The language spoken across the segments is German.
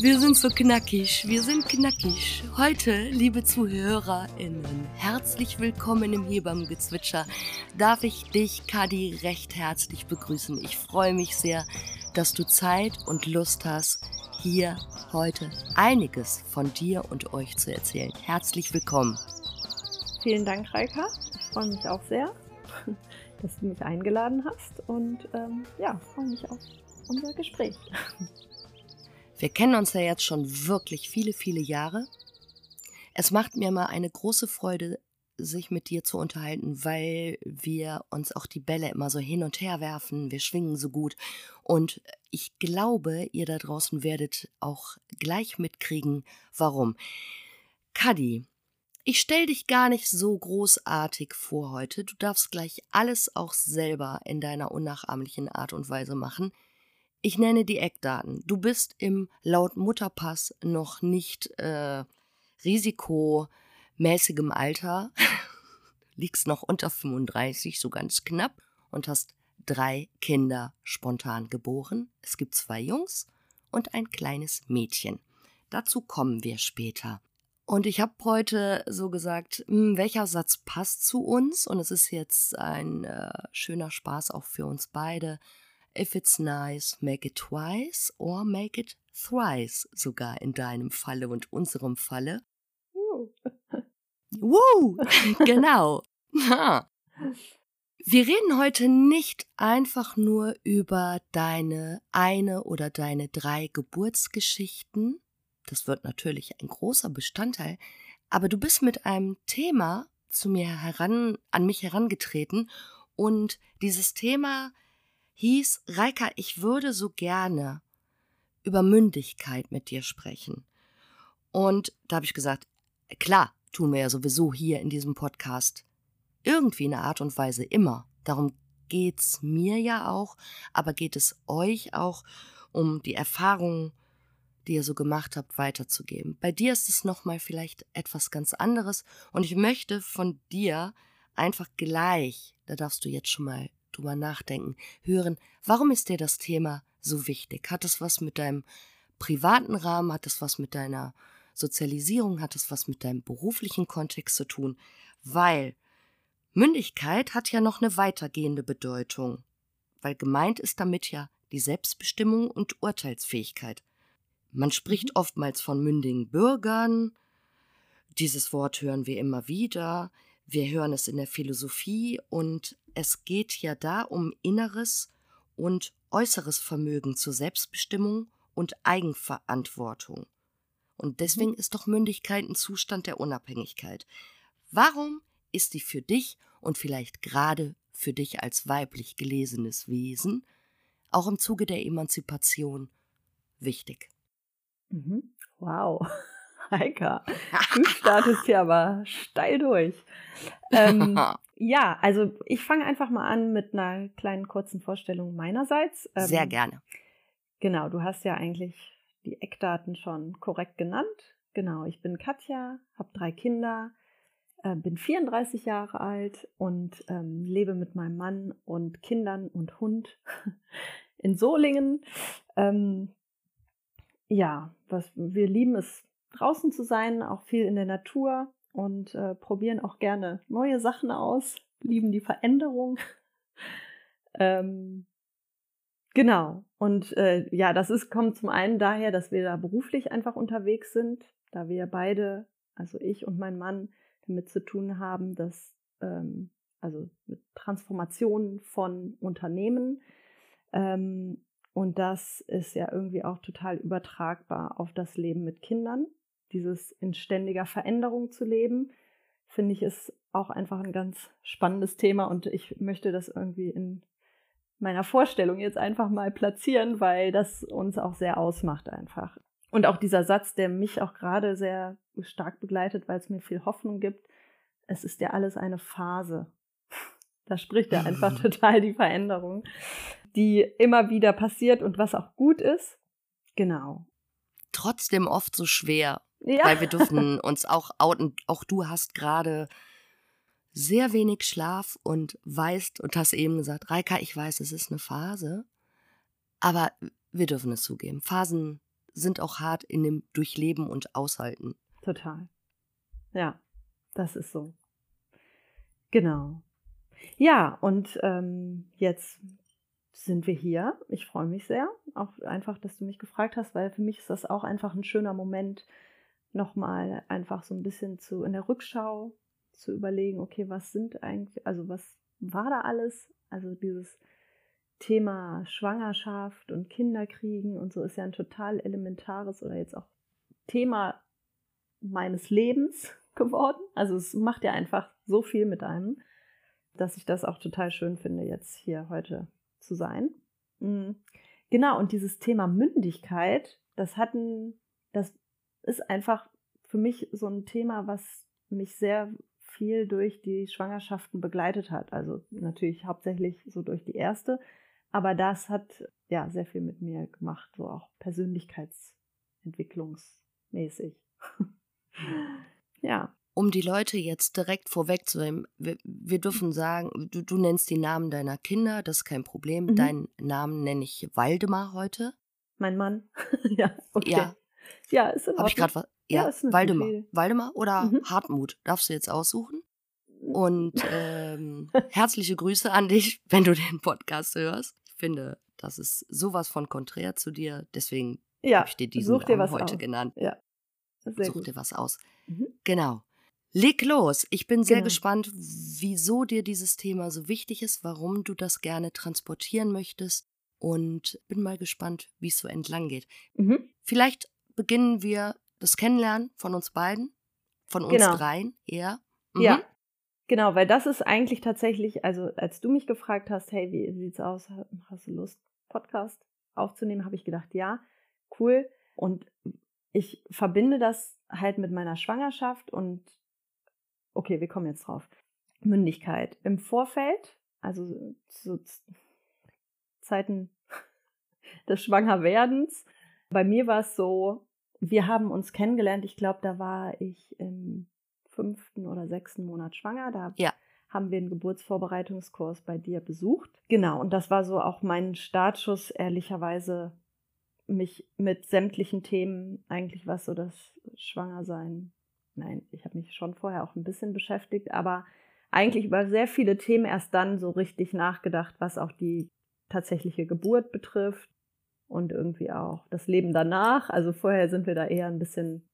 Wir sind so knackig, wir sind knackig. Heute, liebe ZuhörerInnen, herzlich willkommen im Hebammengezwitscher. Darf ich dich, Kadi, recht herzlich begrüßen. Ich freue mich sehr, dass du Zeit und Lust hast, hier heute einiges von dir und euch zu erzählen. Herzlich willkommen. Vielen Dank, Reika. Ich freue mich auch sehr, dass du mich eingeladen hast und ähm, ja, freue mich auf unser Gespräch. Wir kennen uns ja jetzt schon wirklich viele, viele Jahre. Es macht mir mal eine große Freude, sich mit dir zu unterhalten, weil wir uns auch die Bälle immer so hin und her werfen. Wir schwingen so gut. Und ich glaube, ihr da draußen werdet auch gleich mitkriegen, warum. Kadi, ich stell dich gar nicht so großartig vor heute. Du darfst gleich alles auch selber in deiner unnachahmlichen Art und Weise machen. Ich nenne die Eckdaten. Du bist im laut Mutterpass noch nicht äh, risikomäßigem Alter, liegst noch unter 35, so ganz knapp, und hast drei Kinder spontan geboren. Es gibt zwei Jungs und ein kleines Mädchen. Dazu kommen wir später. Und ich habe heute so gesagt, hm, welcher Satz passt zu uns? Und es ist jetzt ein äh, schöner Spaß auch für uns beide. If it's nice, make it twice or make it thrice, sogar in deinem Falle und unserem Falle. Uh. Woo, genau. Wir reden heute nicht einfach nur über deine eine oder deine drei Geburtsgeschichten. Das wird natürlich ein großer Bestandteil. Aber du bist mit einem Thema zu mir heran, an mich herangetreten und dieses Thema hieß, Reika, ich würde so gerne über Mündigkeit mit dir sprechen. Und da habe ich gesagt, klar, tun wir ja sowieso hier in diesem Podcast. Irgendwie in einer Art und Weise immer. Darum geht's mir ja auch, aber geht es euch auch um die Erfahrungen, die ihr so gemacht habt, weiterzugeben. Bei dir ist es nochmal vielleicht etwas ganz anderes und ich möchte von dir einfach gleich, da darfst du jetzt schon mal drüber nachdenken, hören, warum ist dir das Thema so wichtig? Hat es was mit deinem privaten Rahmen, hat es was mit deiner Sozialisierung, hat es was mit deinem beruflichen Kontext zu tun? Weil Mündigkeit hat ja noch eine weitergehende Bedeutung, weil gemeint ist damit ja die Selbstbestimmung und Urteilsfähigkeit. Man spricht mhm. oftmals von mündigen Bürgern, dieses Wort hören wir immer wieder, wir hören es in der Philosophie und es geht ja da um inneres und äußeres Vermögen zur Selbstbestimmung und Eigenverantwortung. Und deswegen mhm. ist doch Mündigkeit ein Zustand der Unabhängigkeit. Warum ist die für dich und vielleicht gerade für dich als weiblich gelesenes Wesen auch im Zuge der Emanzipation wichtig? Mhm. Wow. Heika, du startest hier aber steil durch. Ähm, ja, also ich fange einfach mal an mit einer kleinen kurzen Vorstellung meinerseits. Ähm, Sehr gerne. Genau, du hast ja eigentlich die Eckdaten schon korrekt genannt. Genau, ich bin Katja, habe drei Kinder, äh, bin 34 Jahre alt und ähm, lebe mit meinem Mann und Kindern und Hund in Solingen. Ähm, ja, was wir lieben es draußen zu sein, auch viel in der Natur und äh, probieren auch gerne neue Sachen aus, lieben die Veränderung. ähm, genau. Und äh, ja, das ist, kommt zum einen daher, dass wir da beruflich einfach unterwegs sind, da wir beide, also ich und mein Mann, damit zu tun haben, dass ähm, also mit Transformation von Unternehmen. Ähm, und das ist ja irgendwie auch total übertragbar auf das Leben mit Kindern dieses in ständiger Veränderung zu leben, finde ich, ist auch einfach ein ganz spannendes Thema und ich möchte das irgendwie in meiner Vorstellung jetzt einfach mal platzieren, weil das uns auch sehr ausmacht einfach. Und auch dieser Satz, der mich auch gerade sehr stark begleitet, weil es mir viel Hoffnung gibt, es ist ja alles eine Phase. Da spricht er einfach total die Veränderung, die immer wieder passiert und was auch gut ist. Genau. Trotzdem oft so schwer ja. Weil wir dürfen uns auch outen. Auch du hast gerade sehr wenig Schlaf und weißt und hast eben gesagt, Reika, ich weiß, es ist eine Phase. Aber wir dürfen es zugeben. Phasen sind auch hart in dem Durchleben und Aushalten. Total. Ja, das ist so. Genau. Ja, und ähm, jetzt sind wir hier. Ich freue mich sehr. Auch einfach, dass du mich gefragt hast, weil für mich ist das auch einfach ein schöner Moment, nochmal einfach so ein bisschen zu in der Rückschau zu überlegen, okay, was sind eigentlich, also was war da alles? Also dieses Thema Schwangerschaft und Kinderkriegen und so ist ja ein total elementares oder jetzt auch Thema meines Lebens geworden. Also es macht ja einfach so viel mit einem, dass ich das auch total schön finde, jetzt hier heute zu sein. Mhm. Genau, und dieses Thema Mündigkeit, das hatten, das ist einfach für mich so ein Thema, was mich sehr viel durch die Schwangerschaften begleitet hat. Also natürlich hauptsächlich so durch die erste, aber das hat ja sehr viel mit mir gemacht, so auch persönlichkeitsentwicklungsmäßig. ja. Um die Leute jetzt direkt vorwegzunehmen, wir, wir dürfen sagen, du, du, nennst die Namen deiner Kinder, das ist kein Problem. Mhm. Deinen Namen nenne ich Waldemar heute. Mein Mann. ja, okay. Ja, ja ist in Habe ich gerade was? Ja, ja Waldemar. Waldemar oder mhm. Hartmut, darfst du jetzt aussuchen. Und ähm, herzliche Grüße an dich, wenn du den Podcast hörst. Ich finde, das ist sowas von konträr zu dir. Deswegen ja, habe ich dir diesen Namen heute aus. genannt. Ja. Sehr Such gut. dir was aus. Mhm. Genau. Leg los. Ich bin sehr genau. gespannt, wieso dir dieses Thema so wichtig ist, warum du das gerne transportieren möchtest und bin mal gespannt, wie es so entlang geht. Mhm. Vielleicht beginnen wir das Kennenlernen von uns beiden, von uns genau. dreien eher. Mhm. Ja, genau, weil das ist eigentlich tatsächlich, also als du mich gefragt hast, hey, wie sieht's aus, hast du Lust, Podcast aufzunehmen, habe ich gedacht, ja, cool. Und ich verbinde das halt mit meiner Schwangerschaft und okay, wir kommen jetzt drauf. Mündigkeit. Im Vorfeld, also zu Zeiten des Schwangerwerdens, bei mir war es so, wir haben uns kennengelernt, ich glaube, da war ich im fünften oder sechsten Monat schwanger. Da ja. haben wir einen Geburtsvorbereitungskurs bei dir besucht. Genau, und das war so auch mein Startschuss, ehrlicherweise, mich mit sämtlichen Themen, eigentlich was so das Schwangersein nein, ich habe mich schon vorher auch ein bisschen beschäftigt, aber eigentlich über sehr viele Themen erst dann so richtig nachgedacht, was auch die tatsächliche Geburt betrifft und irgendwie auch das Leben danach. Also vorher sind wir da eher ein bisschen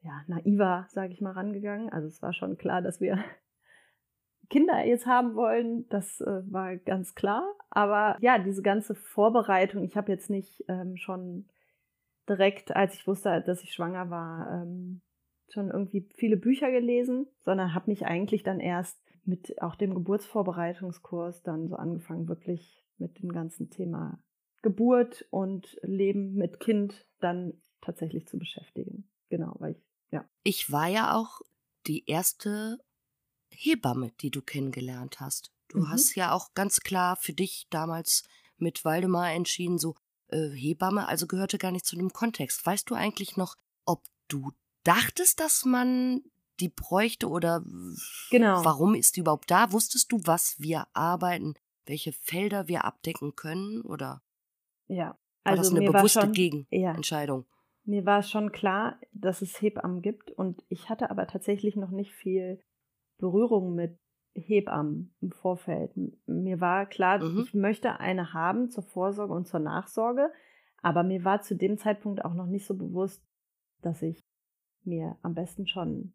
ja, naiver, sage ich mal, rangegangen. Also es war schon klar, dass wir Kinder jetzt haben wollen, das äh, war ganz klar. Aber ja, diese ganze Vorbereitung, ich habe jetzt nicht ähm, schon direkt, als ich wusste, dass ich schwanger war, ähm, schon irgendwie viele Bücher gelesen, sondern habe mich eigentlich dann erst mit auch dem Geburtsvorbereitungskurs dann so angefangen, wirklich mit dem ganzen Thema Geburt und Leben mit Kind dann tatsächlich zu beschäftigen. Genau, weil ich, ja. Ich war ja auch die erste Hebamme, die du kennengelernt hast. Du mhm. hast ja auch ganz klar für dich damals mit Waldemar entschieden, so äh, Hebamme, also gehörte gar nicht zu dem Kontext. Weißt du eigentlich noch, ob du dachtest, dass man die bräuchte oder genau. warum ist die überhaupt da? Wusstest du, was wir arbeiten, welche Felder wir abdecken können oder? Ja, also war das eine bewusste Gegenentscheidung? Ja. Mir war schon klar, dass es Hebammen gibt und ich hatte aber tatsächlich noch nicht viel Berührung mit Hebammen im Vorfeld. Mir war klar, mhm. ich möchte eine haben zur Vorsorge und zur Nachsorge, aber mir war zu dem Zeitpunkt auch noch nicht so bewusst, dass ich mir am besten schon,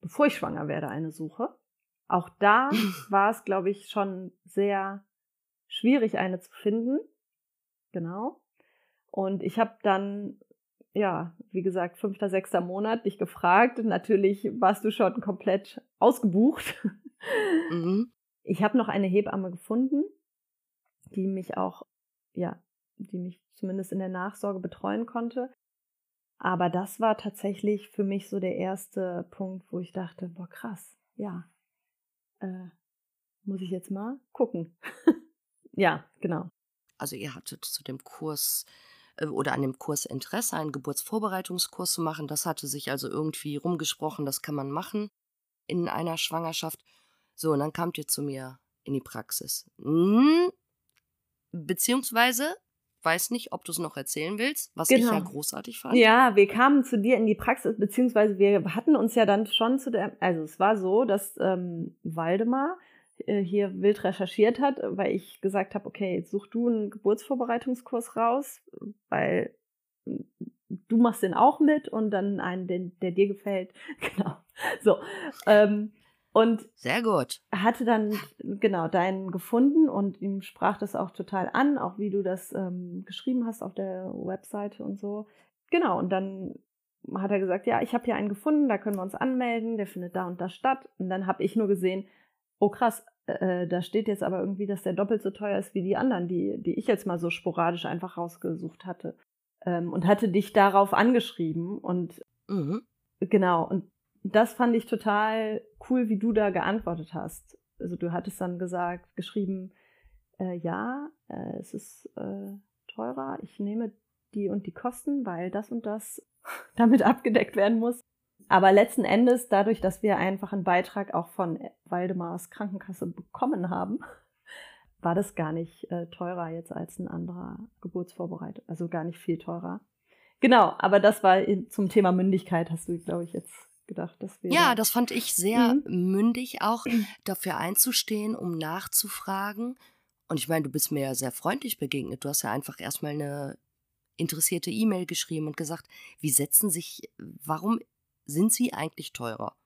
bevor ich schwanger werde, eine suche. Auch da war es, glaube ich, schon sehr schwierig, eine zu finden. Genau. Und ich habe dann, ja, wie gesagt, fünfter, sechster Monat dich gefragt. Natürlich warst du schon komplett ausgebucht. Mhm. Ich habe noch eine Hebamme gefunden, die mich auch, ja, die mich zumindest in der Nachsorge betreuen konnte. Aber das war tatsächlich für mich so der erste Punkt, wo ich dachte, boah, krass, ja, äh, muss ich jetzt mal gucken. ja, genau. Also ihr hattet zu dem Kurs äh, oder an dem Kurs Interesse, einen Geburtsvorbereitungskurs zu machen. Das hatte sich also irgendwie rumgesprochen, das kann man machen in einer Schwangerschaft. So, und dann kamt ihr zu mir in die Praxis. Hm, beziehungsweise weiß nicht, ob du es noch erzählen willst, was genau. ich ja genau. großartig fand. Ja, wir kamen zu dir in die Praxis, beziehungsweise wir hatten uns ja dann schon zu der, also es war so, dass ähm, Waldemar hier wild recherchiert hat, weil ich gesagt habe, okay, jetzt such du einen Geburtsvorbereitungskurs raus, weil du machst den auch mit und dann einen, den, der dir gefällt. Genau. So. Ähm, und sehr gut. Hatte dann genau deinen gefunden und ihm sprach das auch total an, auch wie du das ähm, geschrieben hast auf der Webseite und so. Genau, und dann hat er gesagt, ja, ich habe hier einen gefunden, da können wir uns anmelden, der findet da und da statt. Und dann habe ich nur gesehen, oh krass, äh, da steht jetzt aber irgendwie, dass der doppelt so teuer ist wie die anderen, die, die ich jetzt mal so sporadisch einfach rausgesucht hatte. Ähm, und hatte dich darauf angeschrieben und mhm. genau, und das fand ich total cool, wie du da geantwortet hast. Also du hattest dann gesagt, geschrieben, äh, ja, äh, es ist äh, teurer, ich nehme die und die Kosten, weil das und das damit abgedeckt werden muss. Aber letzten Endes, dadurch, dass wir einfach einen Beitrag auch von Waldemars Krankenkasse bekommen haben, war das gar nicht äh, teurer jetzt als ein anderer Geburtsvorbereiter. Also gar nicht viel teurer. Genau, aber das war zum Thema Mündigkeit, hast du, glaube ich, jetzt gedacht. Dass wir ja, das fand ich sehr mhm. mündig, auch dafür einzustehen, um nachzufragen. Und ich meine, du bist mir ja sehr freundlich begegnet. Du hast ja einfach erstmal eine interessierte E-Mail geschrieben und gesagt, wie setzen sich, warum sind sie eigentlich teurer?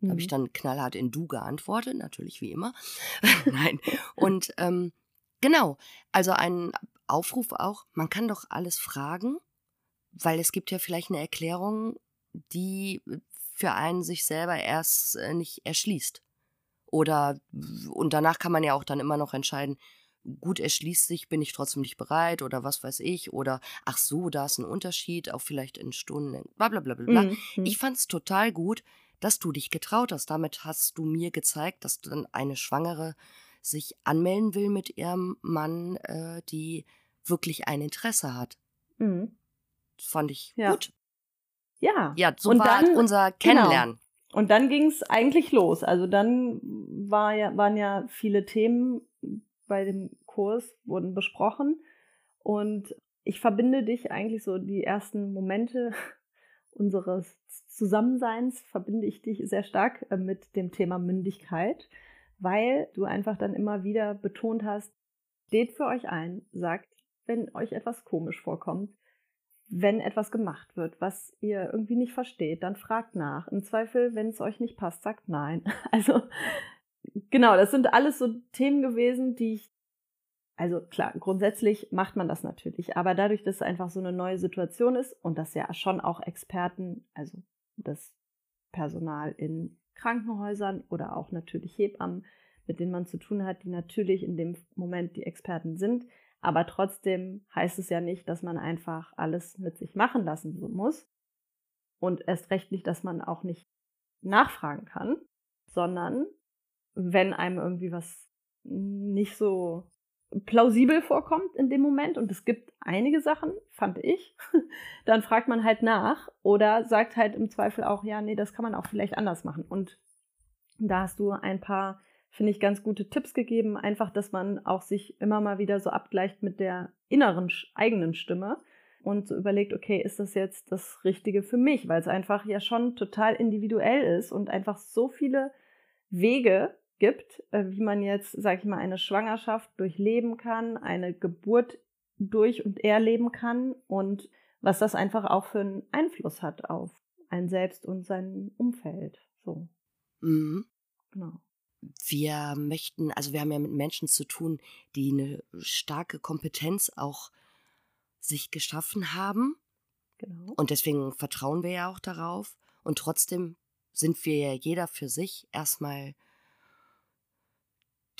Mhm. Habe ich dann knallhart in Du geantwortet, natürlich wie immer. Nein. Und ähm, genau, also ein Aufruf auch, man kann doch alles fragen, weil es gibt ja vielleicht eine Erklärung, die für einen sich selber erst äh, nicht erschließt. Oder, und danach kann man ja auch dann immer noch entscheiden, gut erschließt sich, bin ich trotzdem nicht bereit oder was weiß ich oder ach so, da ist ein Unterschied, auch vielleicht in Stunden, bla bla bla bla. Mhm. Ich fand es total gut, dass du dich getraut hast. Damit hast du mir gezeigt, dass dann eine Schwangere sich anmelden will mit ihrem Mann, äh, die wirklich ein Interesse hat. Mhm. Fand ich ja. gut. Ja. Ja, so und war dann, unser genau. Kennenlernen. Genau. Und dann ging es eigentlich los. Also dann war ja, waren ja viele Themen bei dem Kurs, wurden besprochen. Und ich verbinde dich eigentlich so die ersten Momente unseres Zusammenseins verbinde ich dich sehr stark äh, mit dem Thema Mündigkeit, weil du einfach dann immer wieder betont hast, steht für euch ein, sagt, wenn euch etwas komisch vorkommt, wenn etwas gemacht wird, was ihr irgendwie nicht versteht, dann fragt nach. Im Zweifel, wenn es euch nicht passt, sagt nein. Also genau, das sind alles so Themen gewesen, die ich also klar, grundsätzlich macht man das natürlich, aber dadurch, dass es einfach so eine neue Situation ist und dass ja schon auch Experten, also das Personal in Krankenhäusern oder auch natürlich Hebammen, mit denen man zu tun hat, die natürlich in dem Moment die Experten sind, aber trotzdem heißt es ja nicht, dass man einfach alles mit sich machen lassen muss und erst recht nicht, dass man auch nicht nachfragen kann, sondern wenn einem irgendwie was nicht so plausibel vorkommt in dem Moment und es gibt einige Sachen, fand ich, dann fragt man halt nach oder sagt halt im Zweifel auch, ja, nee, das kann man auch vielleicht anders machen. Und da hast du ein paar, finde ich, ganz gute Tipps gegeben, einfach, dass man auch sich immer mal wieder so abgleicht mit der inneren eigenen Stimme und so überlegt, okay, ist das jetzt das Richtige für mich, weil es einfach ja schon total individuell ist und einfach so viele Wege gibt, äh, wie man jetzt, sag ich mal, eine Schwangerschaft durchleben kann, eine Geburt durch und erleben kann und was das einfach auch für einen Einfluss hat auf ein selbst und sein Umfeld. So. Mhm. Genau. Wir möchten, also wir haben ja mit Menschen zu tun, die eine starke Kompetenz auch sich geschaffen haben. Genau. Und deswegen vertrauen wir ja auch darauf. Und trotzdem sind wir ja jeder für sich erstmal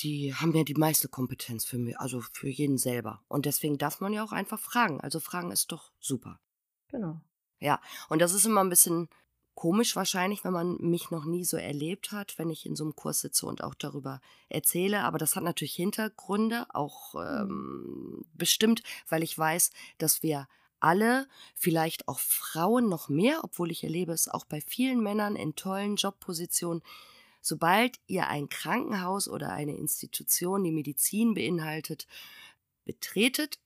die haben ja die meiste Kompetenz für mich, also für jeden selber. Und deswegen darf man ja auch einfach fragen. Also fragen ist doch super. Genau. Ja, und das ist immer ein bisschen komisch wahrscheinlich, wenn man mich noch nie so erlebt hat, wenn ich in so einem Kurs sitze und auch darüber erzähle. Aber das hat natürlich Hintergründe, auch mhm. ähm, bestimmt, weil ich weiß, dass wir alle, vielleicht auch Frauen noch mehr, obwohl ich erlebe es auch bei vielen Männern in tollen Jobpositionen, Sobald ihr ein Krankenhaus oder eine Institution, die Medizin beinhaltet, betretet,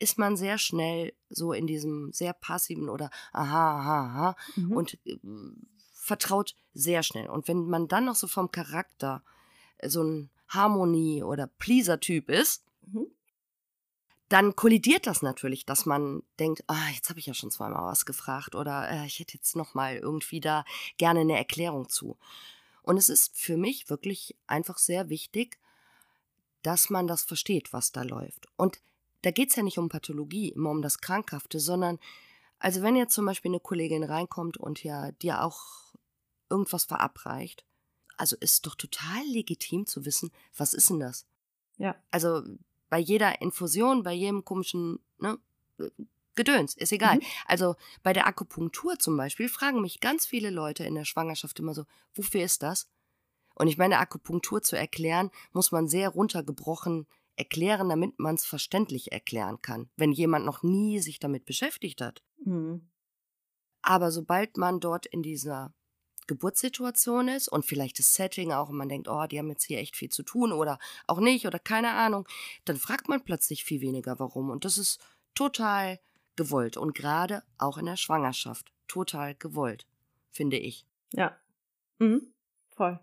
ist man sehr schnell so in diesem sehr passiven oder aha, aha, aha mhm. und äh, vertraut sehr schnell. Und wenn man dann noch so vom Charakter so ein Harmonie- oder Pleaser-Typ ist, mhm. dann kollidiert das natürlich, dass man denkt, ah, jetzt habe ich ja schon zweimal was gefragt oder äh, ich hätte jetzt noch mal irgendwie da gerne eine Erklärung zu. Und es ist für mich wirklich einfach sehr wichtig, dass man das versteht, was da läuft. Und da geht es ja nicht um Pathologie, immer um das Krankhafte, sondern also wenn jetzt zum Beispiel eine Kollegin reinkommt und ja dir auch irgendwas verabreicht, also ist doch total legitim zu wissen, was ist denn das? Ja. Also bei jeder Infusion, bei jedem komischen ne, Gedöns, ist egal. Mhm. Also bei der Akupunktur zum Beispiel fragen mich ganz viele Leute in der Schwangerschaft immer so, wofür ist das? Und ich meine, Akupunktur zu erklären, muss man sehr runtergebrochen erklären, damit man es verständlich erklären kann, wenn jemand noch nie sich damit beschäftigt hat. Mhm. Aber sobald man dort in dieser Geburtssituation ist und vielleicht das Setting auch und man denkt, oh, die haben jetzt hier echt viel zu tun oder auch nicht oder keine Ahnung, dann fragt man plötzlich viel weniger warum. Und das ist total gewollt und gerade auch in der Schwangerschaft total gewollt, finde ich. Ja, mhm. voll.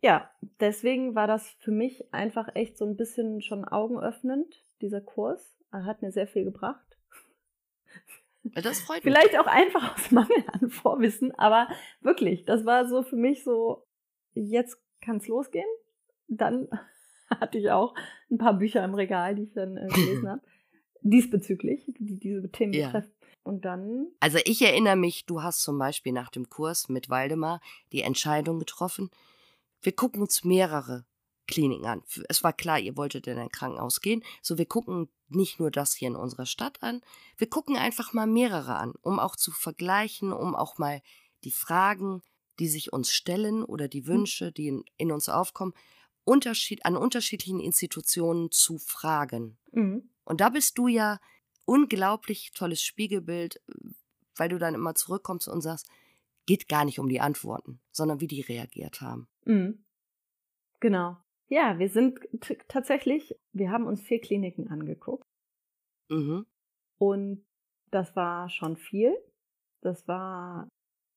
Ja, deswegen war das für mich einfach echt so ein bisschen schon augenöffnend, dieser Kurs. Er hat mir sehr viel gebracht. Das freut mich. Vielleicht auch einfach aus Mangel an Vorwissen, aber wirklich, das war so für mich so, jetzt kann es losgehen. Dann hatte ich auch ein paar Bücher im Regal, die ich dann äh, gelesen habe, diesbezüglich, die diese Themen ja. betreffen. Und dann. Also ich erinnere mich, du hast zum Beispiel nach dem Kurs mit Waldemar die Entscheidung getroffen, wir gucken uns mehrere Kliniken an. Es war klar, ihr wolltet in ein Krankenhaus gehen. So, wir gucken nicht nur das hier in unserer Stadt an, wir gucken einfach mal mehrere an, um auch zu vergleichen, um auch mal die Fragen, die sich uns stellen oder die hm. Wünsche, die in, in uns aufkommen, Unterschied, an unterschiedlichen Institutionen zu fragen. Mhm. Und da bist du ja unglaublich tolles Spiegelbild, weil du dann immer zurückkommst und sagst, geht gar nicht um die Antworten, sondern wie die reagiert haben. Mhm. Genau. Ja, wir sind tatsächlich, wir haben uns vier Kliniken angeguckt. Mhm. Und das war schon viel. Das war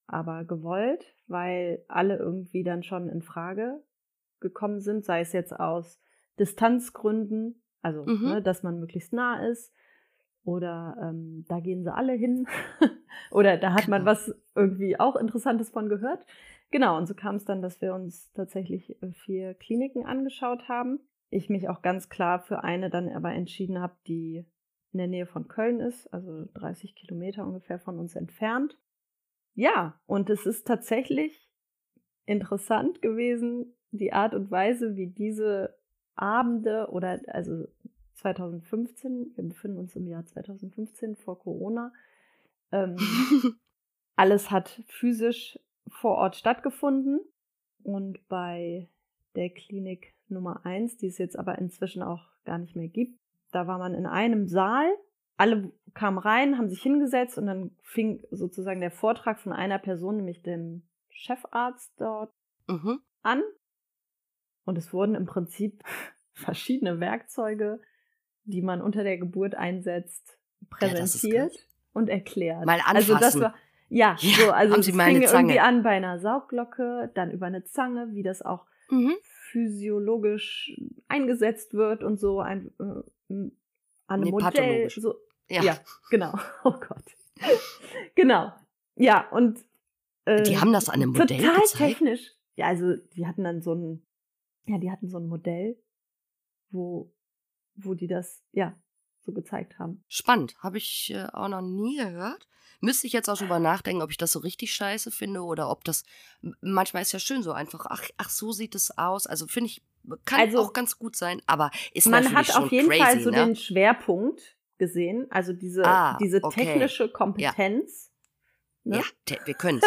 aber gewollt, weil alle irgendwie dann schon in Frage gekommen sind, sei es jetzt aus Distanzgründen, also mhm. ne, dass man möglichst nah ist, oder ähm, da gehen sie alle hin, oder da hat man genau. was irgendwie auch Interessantes von gehört. Genau, und so kam es dann, dass wir uns tatsächlich äh, vier Kliniken angeschaut haben. Ich mich auch ganz klar für eine dann aber entschieden habe, die in der Nähe von Köln ist, also 30 Kilometer ungefähr von uns entfernt. Ja, und es ist tatsächlich interessant gewesen, die Art und Weise, wie diese Abende oder also 2015, wir befinden uns im Jahr 2015 vor Corona, ähm, alles hat physisch vor Ort stattgefunden. Und bei der Klinik Nummer eins, die es jetzt aber inzwischen auch gar nicht mehr gibt, da war man in einem Saal. Alle kamen rein, haben sich hingesetzt und dann fing sozusagen der Vortrag von einer Person, nämlich dem Chefarzt dort, mhm. an. Und es wurden im Prinzip verschiedene Werkzeuge, die man unter der Geburt einsetzt, präsentiert ja, und erklärt. Mal anfassen. Also das war ja, ja so, also es fing irgendwie an bei einer Saugglocke, dann über eine Zange, wie das auch mhm. physiologisch eingesetzt wird und so ein äh, an einem nee, Modell. So, ja. ja, genau. Oh Gott. genau. Ja, und äh, die haben das an einem Modell total gezeigt? technisch. Ja, also die hatten dann so ein, ja, die hatten so ein Modell, wo, wo die das, ja, so gezeigt haben. Spannend, habe ich äh, auch noch nie gehört. Müsste ich jetzt auch drüber nachdenken, ob ich das so richtig scheiße finde oder ob das manchmal ist ja schön so einfach, ach, ach so sieht es aus. Also finde ich, kann also, auch ganz gut sein, aber ist Man hat auf jeden crazy, Fall so ne? den Schwerpunkt gesehen, also diese, ah, diese technische okay. Kompetenz. Ja, ne? ja wir können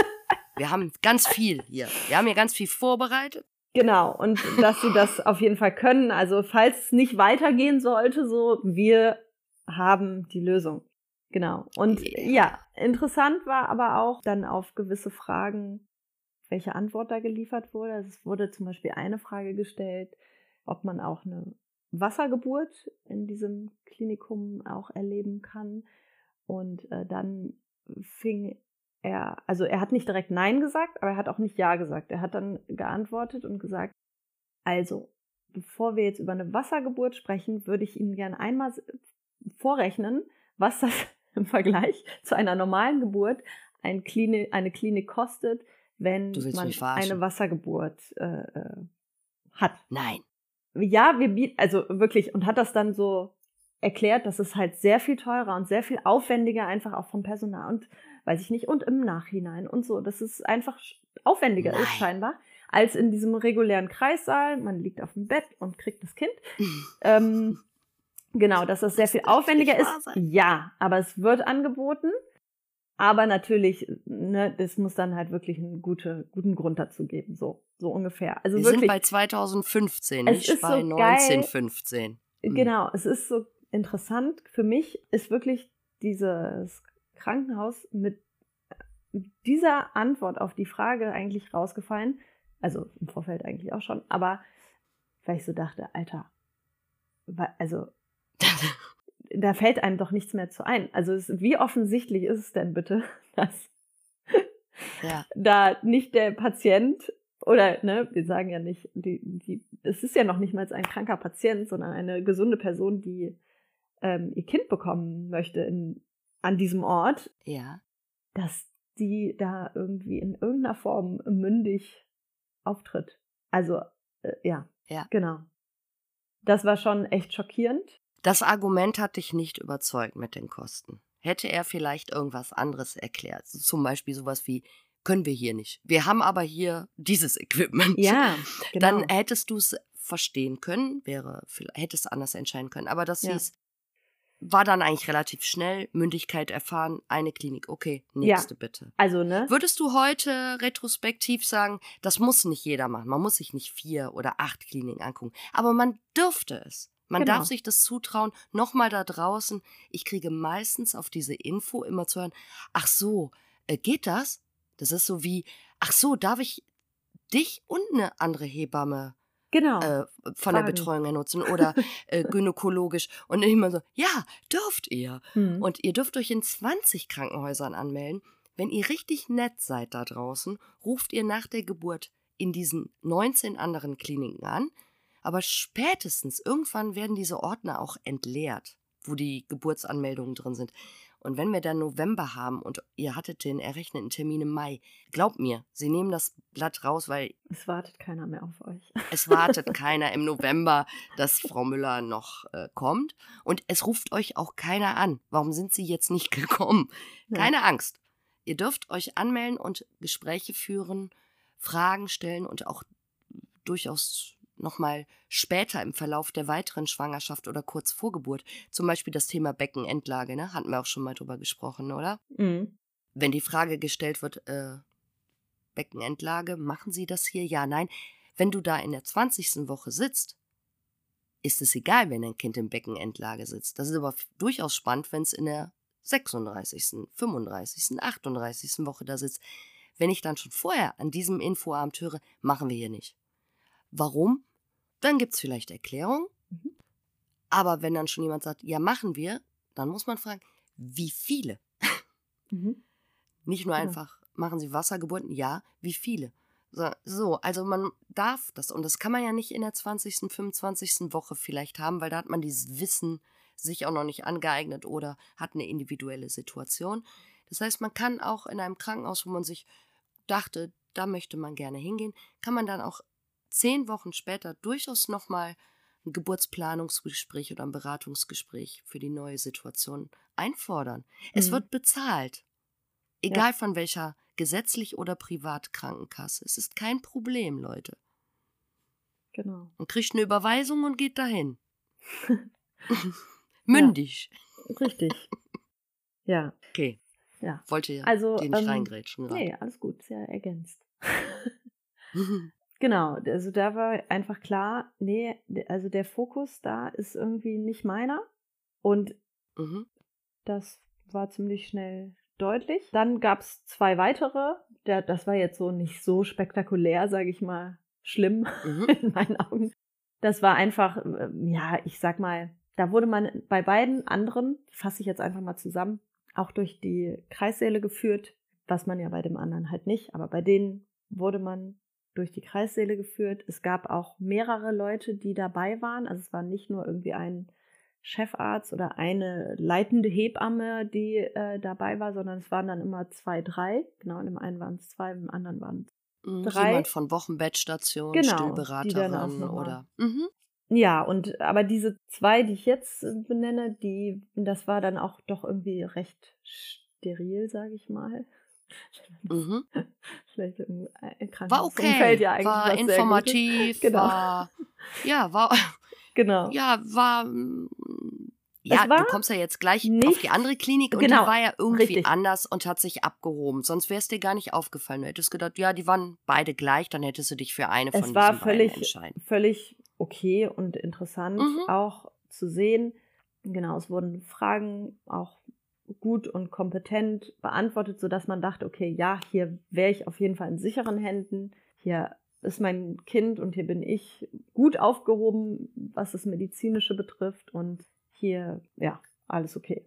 Wir haben ganz viel hier. Wir haben hier ganz viel vorbereitet. Genau, und dass sie das auf jeden Fall können. Also falls es nicht weitergehen sollte, so, wir haben die Lösung. Genau. Und yeah. ja, interessant war aber auch dann auf gewisse Fragen, welche Antwort da geliefert wurde. Also es wurde zum Beispiel eine Frage gestellt, ob man auch eine Wassergeburt in diesem Klinikum auch erleben kann. Und äh, dann fing er, also er hat nicht direkt Nein gesagt, aber er hat auch nicht Ja gesagt. Er hat dann geantwortet und gesagt, also, bevor wir jetzt über eine Wassergeburt sprechen, würde ich Ihnen gerne einmal vorrechnen, was das im Vergleich zu einer normalen Geburt ein Klinik, eine Klinik kostet, wenn man eine Wassergeburt äh, äh, hat. Nein. Ja, wir bieten, also wirklich, und hat das dann so erklärt, dass es halt sehr viel teurer und sehr viel aufwendiger einfach auch vom Personal und weiß ich nicht, und im Nachhinein und so, dass es einfach aufwendiger Nein. ist scheinbar als in diesem regulären Kreissaal. Man liegt auf dem Bett und kriegt das Kind. ähm, genau, dass das sehr viel aufwendiger ist. Ja, aber es wird angeboten. Aber natürlich, ne, das muss dann halt wirklich einen gute, guten Grund dazu geben, so, so ungefähr. Also Wir wirklich, sind bei 2015, nicht bei so 1915. Hm. Genau, es ist so interessant. Für mich ist wirklich dieses Krankenhaus mit dieser Antwort auf die Frage eigentlich rausgefallen. Also im Vorfeld eigentlich auch schon, aber weil ich so dachte, Alter, also da fällt einem doch nichts mehr zu ein. Also es, wie offensichtlich ist es denn bitte, dass ja. da nicht der Patient oder ne, wir sagen ja nicht, die, die, es ist ja noch nicht mal ein kranker Patient, sondern eine gesunde Person, die ähm, ihr Kind bekommen möchte in, an diesem Ort, ja. dass die da irgendwie in irgendeiner Form mündig auftritt. Also, äh, ja, ja, genau. Das war schon echt schockierend. Das Argument hat dich nicht überzeugt mit den Kosten. Hätte er vielleicht irgendwas anderes erklärt, zum Beispiel sowas wie, können wir hier nicht. Wir haben aber hier dieses Equipment. Ja, genau. Dann hättest du es verstehen können, wäre, hättest anders entscheiden können. Aber das ja. hieß, war dann eigentlich relativ schnell, Mündigkeit erfahren, eine Klinik, okay, nächste ja. bitte. Also, ne? Würdest du heute retrospektiv sagen, das muss nicht jeder machen, man muss sich nicht vier oder acht Kliniken angucken, aber man dürfte es. Man genau. darf sich das zutrauen. Nochmal da draußen, ich kriege meistens auf diese Info immer zu hören, ach so, äh, geht das? Das ist so wie, ach so, darf ich dich und eine andere Hebamme genau. äh, von Fragen. der Betreuung her nutzen oder äh, gynäkologisch. Und immer so, ja, dürft ihr. Mhm. Und ihr dürft euch in 20 Krankenhäusern anmelden. Wenn ihr richtig nett seid da draußen, ruft ihr nach der Geburt in diesen 19 anderen Kliniken an aber spätestens irgendwann werden diese Ordner auch entleert, wo die Geburtsanmeldungen drin sind. Und wenn wir dann November haben und ihr hattet den errechneten Termin im Mai, glaubt mir, sie nehmen das Blatt raus, weil. Es wartet keiner mehr auf euch. Es wartet keiner im November, dass Frau Müller noch äh, kommt. Und es ruft euch auch keiner an. Warum sind sie jetzt nicht gekommen? Keine ja. Angst. Ihr dürft euch anmelden und Gespräche führen, Fragen stellen und auch durchaus nochmal später im Verlauf der weiteren Schwangerschaft oder kurz vor Geburt. Zum Beispiel das Thema Beckenendlage, ne? Hatten wir auch schon mal drüber gesprochen, oder? Mhm. Wenn die Frage gestellt wird, äh, Beckenendlage, machen Sie das hier? Ja, nein. Wenn du da in der 20. Woche sitzt, ist es egal, wenn ein Kind in Beckenendlage sitzt. Das ist aber durchaus spannend, wenn es in der 36., 35., 38. Woche da sitzt. Wenn ich dann schon vorher an diesem Infoabend höre, machen wir hier nicht. Warum? Dann gibt es vielleicht Erklärung. Mhm. Aber wenn dann schon jemand sagt, ja, machen wir, dann muss man fragen, wie viele? Mhm. Nicht nur ja. einfach, machen Sie Wassergeburten? Ja, wie viele? So, also man darf das. Und das kann man ja nicht in der 20., 25. Woche vielleicht haben, weil da hat man dieses Wissen sich auch noch nicht angeeignet oder hat eine individuelle Situation. Das heißt, man kann auch in einem Krankenhaus, wo man sich dachte, da möchte man gerne hingehen, kann man dann auch zehn Wochen später durchaus nochmal ein Geburtsplanungsgespräch oder ein Beratungsgespräch für die neue Situation einfordern. Mhm. Es wird bezahlt. Egal ja. von welcher gesetzlich oder Privatkrankenkasse. Es ist kein Problem, Leute. Genau. Und kriegt eine Überweisung und geht dahin. Mündig. Ja, richtig. Ja. Okay. Ja. Wollte ja also, den nicht ähm, reingrätschen. Nee, alles gut, sehr ergänzt. Genau, also da war einfach klar, nee, also der Fokus da ist irgendwie nicht meiner. Und mhm. das war ziemlich schnell deutlich. Dann gab es zwei weitere. Der, das war jetzt so nicht so spektakulär, sage ich mal, schlimm mhm. in meinen Augen. Das war einfach, äh, ja, ich sag mal, da wurde man bei beiden anderen, fasse ich jetzt einfach mal zusammen, auch durch die Kreissäle geführt, was man ja bei dem anderen halt nicht, aber bei denen wurde man durch die Kreissäle geführt. Es gab auch mehrere Leute, die dabei waren. Also es war nicht nur irgendwie ein Chefarzt oder eine leitende Hebamme, die äh, dabei war, sondern es waren dann immer zwei, drei. Genau, in dem einen waren es zwei, im anderen waren es mhm, drei. Jemand von Wochenbettstation, genau, Stillberaterin oder. Mhm. Ja, und aber diese zwei, die ich jetzt äh, benenne, die, das war dann auch doch irgendwie recht steril, sage ich mal. Mhm. Vielleicht im War okay, ja eigentlich war informativ, genau. war ja, war genau. Ja, war mm, ja, war du kommst ja jetzt gleich auf die andere Klinik und genau, die war ja irgendwie richtig. anders und hat sich abgehoben. Sonst wäre es dir gar nicht aufgefallen. Du hättest gedacht, ja, die waren beide gleich, dann hättest du dich für eine von es war völlig, entscheiden. völlig okay und interessant mhm. auch zu sehen. Genau, es wurden Fragen auch gut und kompetent beantwortet, sodass man dachte, okay, ja, hier wäre ich auf jeden Fall in sicheren Händen. Hier ist mein Kind und hier bin ich gut aufgehoben, was das Medizinische betrifft und hier, ja, alles okay.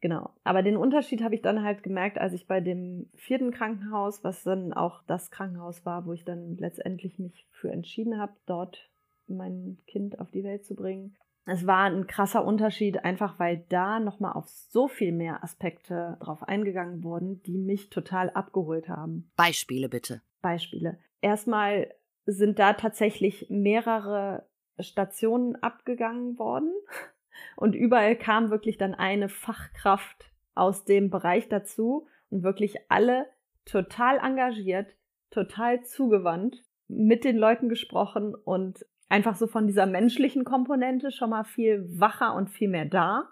Genau. Aber den Unterschied habe ich dann halt gemerkt, als ich bei dem vierten Krankenhaus, was dann auch das Krankenhaus war, wo ich dann letztendlich mich für entschieden habe, dort mein Kind auf die Welt zu bringen, es war ein krasser Unterschied, einfach weil da nochmal auf so viel mehr Aspekte drauf eingegangen wurden, die mich total abgeholt haben. Beispiele bitte. Beispiele. Erstmal sind da tatsächlich mehrere Stationen abgegangen worden und überall kam wirklich dann eine Fachkraft aus dem Bereich dazu und wirklich alle total engagiert, total zugewandt, mit den Leuten gesprochen und einfach so von dieser menschlichen Komponente schon mal viel wacher und viel mehr da.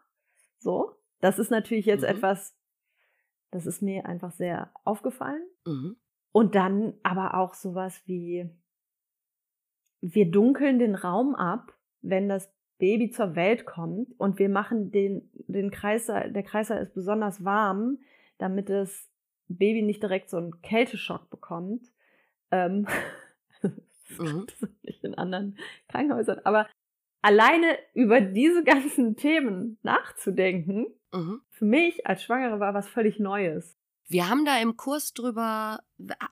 So, das ist natürlich jetzt mhm. etwas, das ist mir einfach sehr aufgefallen. Mhm. Und dann aber auch sowas wie, wir dunkeln den Raum ab, wenn das Baby zur Welt kommt und wir machen den, den Kreißsaal, der Kreißsaal ist besonders warm, damit das Baby nicht direkt so einen Kälteschock bekommt. Ähm, mhm. nicht in anderen Krankenhäusern. Aber alleine über diese ganzen Themen nachzudenken, mhm. für mich als Schwangere war was völlig Neues. Wir haben da im Kurs drüber,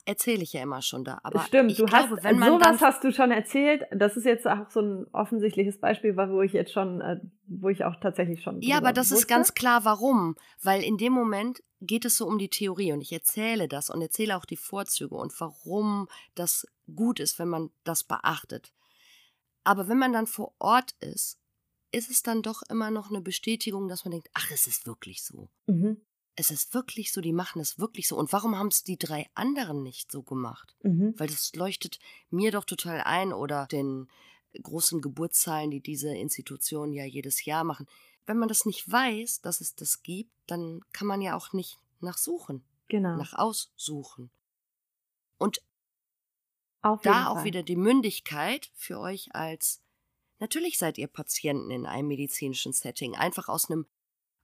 erzähle ich ja immer schon da. Aber Stimmt, du glaube, hast, wenn man sowas hast du schon erzählt. Das ist jetzt auch so ein offensichtliches Beispiel, wo ich jetzt schon, äh, wo ich auch tatsächlich schon. Ja, aber das wusste. ist ganz klar, warum. Weil in dem Moment geht es so um die Theorie und ich erzähle das und erzähle auch die Vorzüge und warum das gut ist, wenn man das beachtet. Aber wenn man dann vor Ort ist, ist es dann doch immer noch eine Bestätigung, dass man denkt, ach, es ist wirklich so. Mhm es ist wirklich so, die machen es wirklich so. Und warum haben es die drei anderen nicht so gemacht? Mhm. Weil das leuchtet mir doch total ein oder den großen Geburtszahlen, die diese Institutionen ja jedes Jahr machen. Wenn man das nicht weiß, dass es das gibt, dann kann man ja auch nicht nachsuchen. Genau. Nach aussuchen. Und Auf da auch Fall. wieder die Mündigkeit für euch als Natürlich seid ihr Patienten in einem medizinischen Setting, einfach aus einem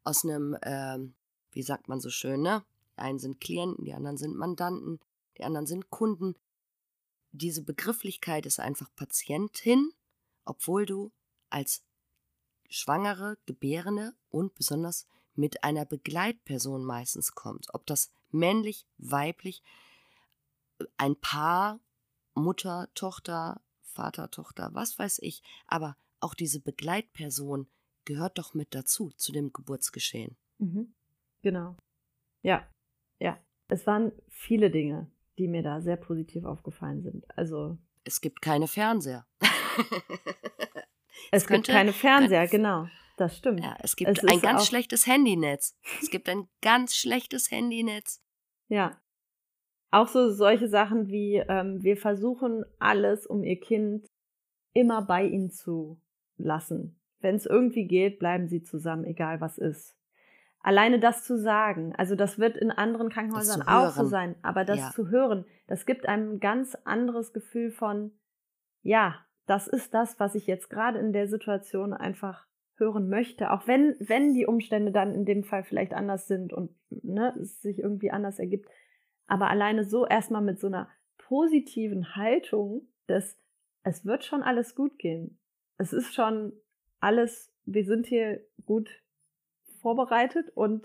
aus einem ähm, wie sagt man so schön, ne? Die einen sind Klienten, die anderen sind Mandanten, die anderen sind Kunden. Diese Begrifflichkeit ist einfach Patientin, obwohl du als Schwangere, Gebärende und besonders mit einer Begleitperson meistens kommst. Ob das männlich, weiblich, ein Paar, Mutter, Tochter, Vater, Tochter, was weiß ich. Aber auch diese Begleitperson gehört doch mit dazu, zu dem Geburtsgeschehen. Mhm. Genau. Ja, ja. Es waren viele Dinge, die mir da sehr positiv aufgefallen sind. Also. Es gibt keine Fernseher. es, es gibt keine Fernseher, genau. Das stimmt. Ja, es gibt es ein ganz schlechtes Handynetz. Es gibt ein ganz schlechtes Handynetz. Ja. Auch so solche Sachen wie, ähm, wir versuchen alles, um ihr Kind immer bei ihnen zu lassen. Wenn es irgendwie geht, bleiben sie zusammen, egal was ist. Alleine das zu sagen, also das wird in anderen Krankenhäusern auch so sein, aber das ja. zu hören, das gibt einem ein ganz anderes Gefühl von, ja, das ist das, was ich jetzt gerade in der Situation einfach hören möchte, auch wenn, wenn die Umstände dann in dem Fall vielleicht anders sind und ne, es sich irgendwie anders ergibt. Aber alleine so erstmal mit so einer positiven Haltung, dass es wird schon alles gut gehen. es ist schon alles, wir sind hier gut vorbereitet und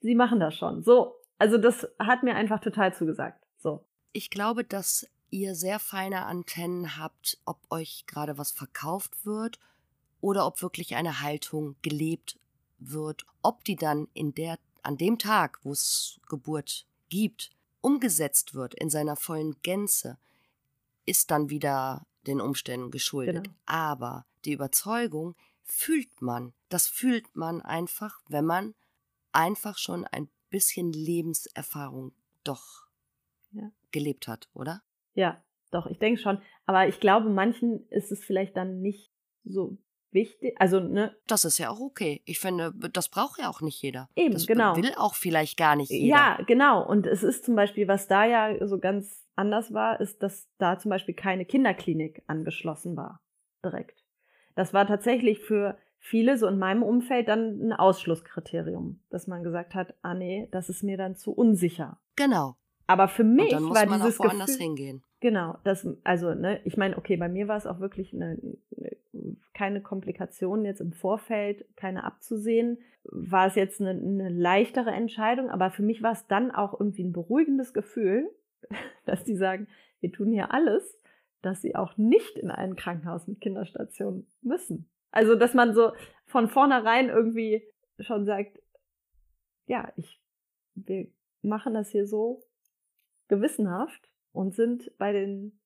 sie machen das schon. So, also das hat mir einfach total zugesagt. So. Ich glaube, dass ihr sehr feine Antennen habt, ob euch gerade was verkauft wird oder ob wirklich eine Haltung gelebt wird, ob die dann in der an dem Tag, wo es Geburt gibt, umgesetzt wird in seiner vollen Gänze, ist dann wieder den Umständen geschuldet. Genau. Aber die Überzeugung fühlt man. Das fühlt man einfach, wenn man einfach schon ein bisschen Lebenserfahrung doch ja. gelebt hat, oder? Ja, doch, ich denke schon. Aber ich glaube, manchen ist es vielleicht dann nicht so wichtig. Also, ne? Das ist ja auch okay. Ich finde, das braucht ja auch nicht jeder. Eben, das genau. will auch vielleicht gar nicht jeder. Ja, genau. Und es ist zum Beispiel, was da ja so ganz anders war, ist, dass da zum Beispiel keine Kinderklinik angeschlossen war. Direkt. Das war tatsächlich für viele so in meinem Umfeld dann ein Ausschlusskriterium, dass man gesagt hat, ah nee, das ist mir dann zu unsicher. Genau. Aber für mich Und dann muss war man dieses auch woanders Gefühl, hingehen. Genau, das also ne, ich meine, okay, bei mir war es auch wirklich eine, eine, keine Komplikationen jetzt im Vorfeld, keine abzusehen. War es jetzt eine, eine leichtere Entscheidung, aber für mich war es dann auch irgendwie ein beruhigendes Gefühl, dass die sagen, wir tun hier alles, dass sie auch nicht in ein Krankenhaus mit Kinderstation müssen. Also, dass man so von vornherein irgendwie schon sagt, ja, ich, wir machen das hier so gewissenhaft und sind bei den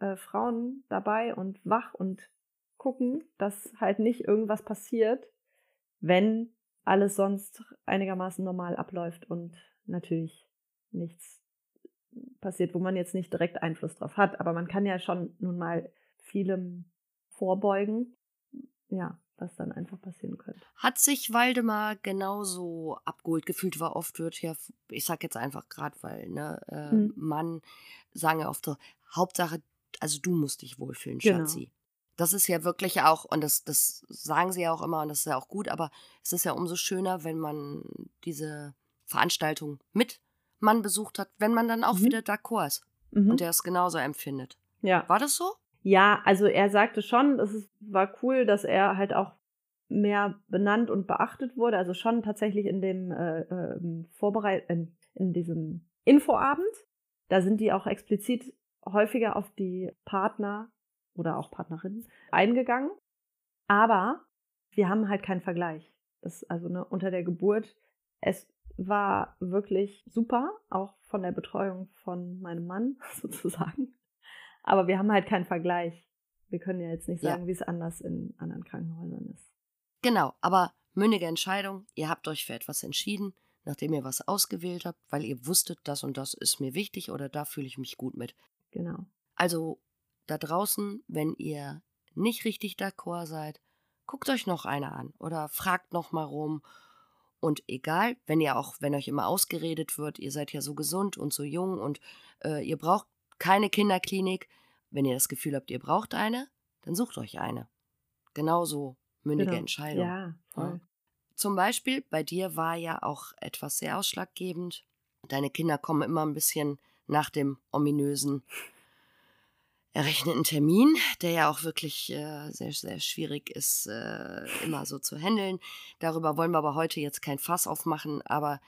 äh, Frauen dabei und wach und gucken, dass halt nicht irgendwas passiert, wenn alles sonst einigermaßen normal abläuft und natürlich nichts passiert, wo man jetzt nicht direkt Einfluss drauf hat. Aber man kann ja schon nun mal vielem vorbeugen ja, was dann einfach passieren könnte. Hat sich Waldemar genauso abgeholt gefühlt, war oft wird ja, ich sag jetzt einfach gerade, weil, ne, äh, hm. Mann, sagen ja oft so, Hauptsache, also du musst dich wohlfühlen, genau. Schatzi. Das ist ja wirklich auch, und das, das sagen sie ja auch immer, und das ist ja auch gut, aber es ist ja umso schöner, wenn man diese Veranstaltung mit Mann besucht hat, wenn man dann auch mhm. wieder d'accord ist mhm. und der es genauso empfindet. Ja. War das so? Ja, also er sagte schon, es war cool, dass er halt auch mehr benannt und beachtet wurde. Also schon tatsächlich in dem äh, äh, Vorbereit in, in diesem Infoabend. Da sind die auch explizit häufiger auf die Partner oder auch Partnerinnen eingegangen. Aber wir haben halt keinen Vergleich. Das, also ne, unter der Geburt, es war wirklich super, auch von der Betreuung von meinem Mann sozusagen. Aber wir haben halt keinen Vergleich. Wir können ja jetzt nicht sagen, ja. wie es anders in anderen Krankenhäusern ist. Genau, aber mündige Entscheidung. Ihr habt euch für etwas entschieden, nachdem ihr was ausgewählt habt, weil ihr wusstet, das und das ist mir wichtig oder da fühle ich mich gut mit. Genau. Also da draußen, wenn ihr nicht richtig d'accord seid, guckt euch noch eine an oder fragt noch mal rum. Und egal, wenn ihr auch, wenn euch immer ausgeredet wird, ihr seid ja so gesund und so jung und äh, ihr braucht keine Kinderklinik. Wenn ihr das Gefühl habt, ihr braucht eine, dann sucht euch eine. Genauso mündige genau. Entscheidung. Ja, voll. Zum Beispiel, bei dir war ja auch etwas sehr ausschlaggebend. Deine Kinder kommen immer ein bisschen nach dem ominösen errechneten Termin, der ja auch wirklich äh, sehr, sehr schwierig ist, äh, immer so zu handeln. Darüber wollen wir aber heute jetzt kein Fass aufmachen, aber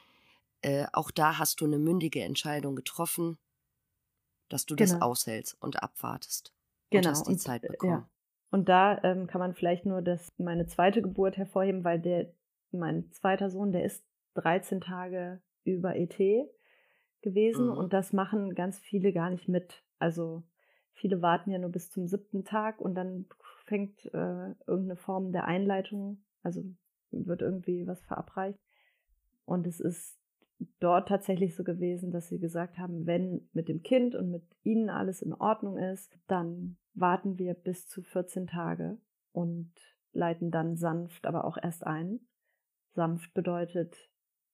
äh, auch da hast du eine mündige Entscheidung getroffen dass du genau. das aushältst und abwartest. Genau. Und hast die und, Zeit äh, bekommen. Ja. Und da ähm, kann man vielleicht nur das, meine zweite Geburt hervorheben, weil der, mein zweiter Sohn, der ist 13 Tage über ET gewesen mhm. und das machen ganz viele gar nicht mit. Also viele warten ja nur bis zum siebten Tag und dann fängt äh, irgendeine Form der Einleitung, also wird irgendwie was verabreicht. Und es ist dort tatsächlich so gewesen, dass sie gesagt haben, wenn mit dem Kind und mit ihnen alles in Ordnung ist, dann warten wir bis zu 14 Tage und leiten dann sanft, aber auch erst ein. Sanft bedeutet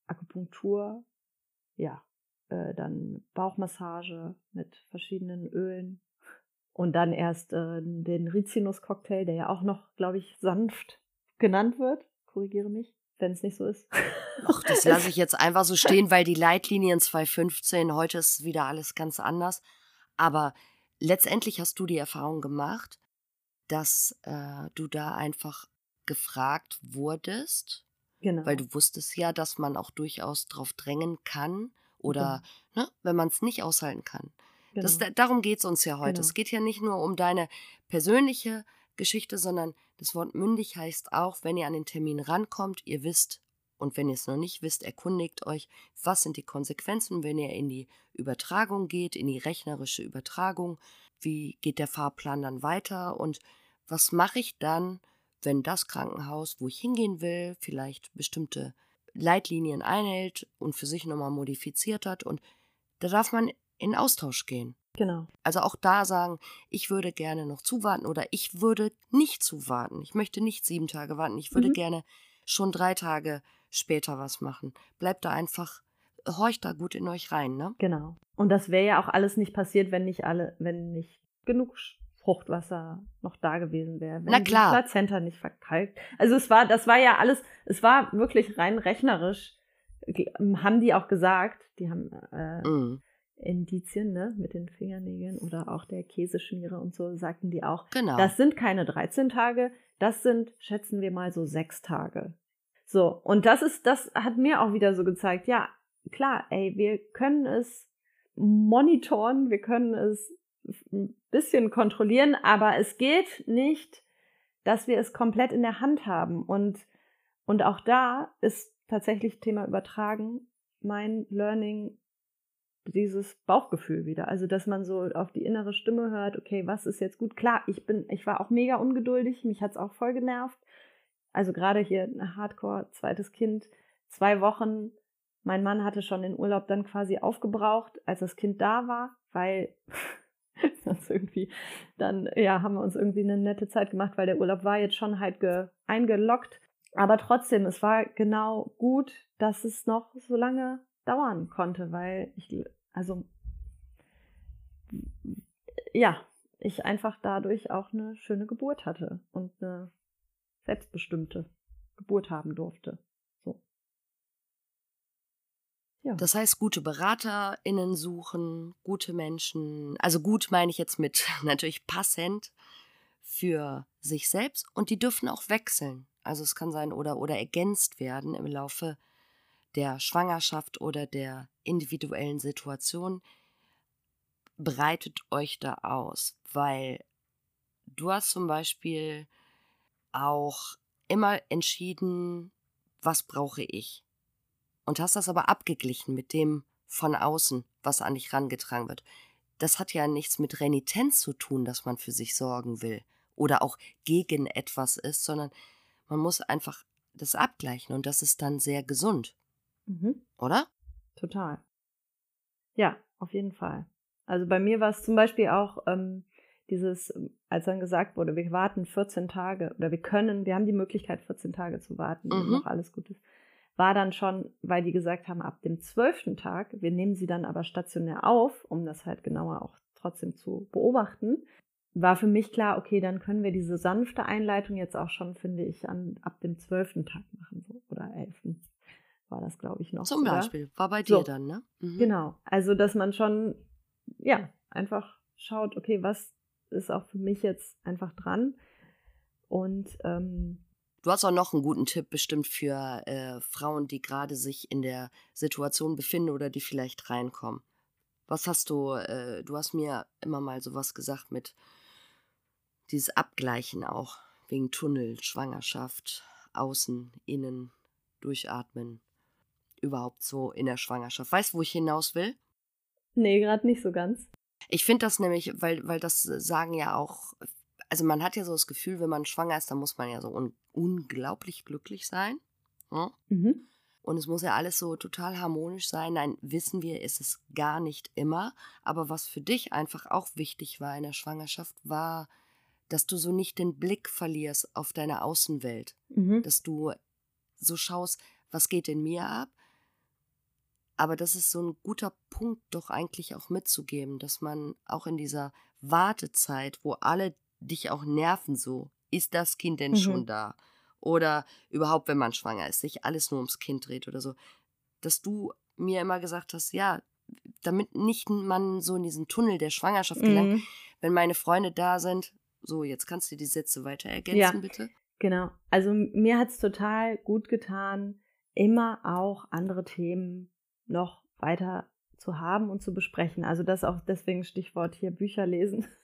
Akupunktur, ja, äh, dann Bauchmassage mit verschiedenen Ölen und dann erst äh, den Rizinus-Cocktail, der ja auch noch, glaube ich, sanft genannt wird. Korrigiere mich wenn es nicht so ist. Ach, das lasse ich jetzt einfach so stehen, weil die Leitlinien 2015, heute ist wieder alles ganz anders. Aber letztendlich hast du die Erfahrung gemacht, dass äh, du da einfach gefragt wurdest, Genau. weil du wusstest ja, dass man auch durchaus drauf drängen kann oder ne, wenn man es nicht aushalten kann. Genau. Das, da- darum geht es uns ja heute. Genau. Es geht ja nicht nur um deine persönliche Geschichte, sondern das Wort mündig heißt auch, wenn ihr an den Termin rankommt, ihr wisst, und wenn ihr es noch nicht wisst, erkundigt euch, was sind die Konsequenzen, wenn ihr in die Übertragung geht, in die rechnerische Übertragung, wie geht der Fahrplan dann weiter und was mache ich dann, wenn das Krankenhaus, wo ich hingehen will, vielleicht bestimmte Leitlinien einhält und für sich nochmal modifiziert hat und da darf man in Austausch gehen. genau. Also auch da sagen, ich würde gerne noch zuwarten oder ich würde nicht zuwarten. Ich möchte nicht sieben Tage warten. Ich würde Mhm. gerne schon drei Tage später was machen. Bleibt da einfach, horcht da gut in euch rein, ne? Genau. Und das wäre ja auch alles nicht passiert, wenn nicht alle, wenn nicht genug Fruchtwasser noch da gewesen wäre. Wenn Na klar. Die Plazenta nicht verkalkt. Also es war, das war ja alles, es war wirklich rein rechnerisch, haben die auch gesagt, die haben äh, Mhm. Indizien, ne, mit den Fingernägeln oder auch der Käseschmiere und so, sagten die auch, Genau. das sind keine 13 Tage, das sind, schätzen wir mal, so sechs Tage. So, und das ist, das hat mir auch wieder so gezeigt, ja, klar, ey, wir können es monitoren, wir können es ein bisschen kontrollieren, aber es geht nicht, dass wir es komplett in der Hand haben. Und, und auch da ist tatsächlich Thema Übertragen mein Learning dieses Bauchgefühl wieder. Also, dass man so auf die innere Stimme hört, okay, was ist jetzt gut? Klar, ich bin, ich war auch mega ungeduldig, mich hat's auch voll genervt. Also gerade hier ein Hardcore, zweites Kind, zwei Wochen. Mein Mann hatte schon den Urlaub dann quasi aufgebraucht, als das Kind da war, weil sonst irgendwie, dann, ja, haben wir uns irgendwie eine nette Zeit gemacht, weil der Urlaub war jetzt schon halt ge, eingeloggt. Aber trotzdem, es war genau gut, dass es noch so lange dauern konnte, weil ich, also, ja, ich einfach dadurch auch eine schöne Geburt hatte und eine selbstbestimmte Geburt haben durfte. So. Ja. Das heißt, gute BeraterInnen suchen, gute Menschen, also gut meine ich jetzt mit natürlich passend für sich selbst und die dürfen auch wechseln. Also es kann sein oder, oder ergänzt werden im Laufe der Schwangerschaft oder der individuellen Situation. Breitet euch da aus, weil du hast zum Beispiel auch immer entschieden, was brauche ich und hast das aber abgeglichen mit dem von außen, was an dich rangetragen wird. Das hat ja nichts mit Renitenz zu tun, dass man für sich sorgen will oder auch gegen etwas ist, sondern man muss einfach das abgleichen und das ist dann sehr gesund, Mhm. oder? Total. Ja, auf jeden Fall. Also bei mir war es zum Beispiel auch ähm, dieses, als dann gesagt wurde, wir warten 14 Tage oder wir können, wir haben die Möglichkeit, 14 Tage zu warten, wenn Mhm. noch alles gut ist, war dann schon, weil die gesagt haben, ab dem 12. Tag, wir nehmen sie dann aber stationär auf, um das halt genauer auch trotzdem zu beobachten, war für mich klar, okay, dann können wir diese sanfte Einleitung jetzt auch schon, finde ich, an, ab dem 12. Tag machen, so, oder 11. war das, glaube ich, noch. Zum sogar. Beispiel. War bei dir So. dann, ne? Mhm. Genau. Also, dass man schon, ja, einfach schaut, okay, was ist auch für mich jetzt einfach dran. Und ähm, Du hast auch noch einen guten Tipp bestimmt für äh, Frauen, die gerade sich in der Situation befinden oder die vielleicht reinkommen. Was hast du, äh, du hast mir immer mal sowas gesagt mit dieses Abgleichen auch, wegen Tunnel, Schwangerschaft, außen, innen, durchatmen, überhaupt so in der Schwangerschaft. Weißt du, wo ich hinaus will? nee, gerade nicht so ganz. Ich finde das nämlich, weil, weil das sagen ja auch, also man hat ja so das Gefühl, wenn man schwanger ist, dann muss man ja so un unglaublich glücklich sein. Hm? Mhm. Und es muss ja alles so total harmonisch sein. Nein, wissen wir, ist es gar nicht immer. Aber was für dich einfach auch wichtig war in der Schwangerschaft, war, dass du so nicht den Blick verlierst auf deine Außenwelt. Mhm. Dass du so schaust, was geht in mir ab. Aber das ist so ein guter Punkt, doch eigentlich auch mitzugeben, dass man auch in dieser Wartezeit, wo alle dich auch nerven, so, ist das Kind denn Mhm. schon da? Oder überhaupt, wenn man schwanger ist, sich alles nur ums Kind dreht oder so, dass du mir immer gesagt hast, ja, damit nicht man so in diesen Tunnel der Schwangerschaft gelangt, Mhm. wenn meine Freunde da sind, So, jetzt kannst du die Sätze weiter ergänzen, Ja. bitte. Genau. Also mir hat's total gut getan, immer auch andere Themen noch weiter zu haben und zu besprechen. Also das auch deswegen Stichwort hier Bücher lesen.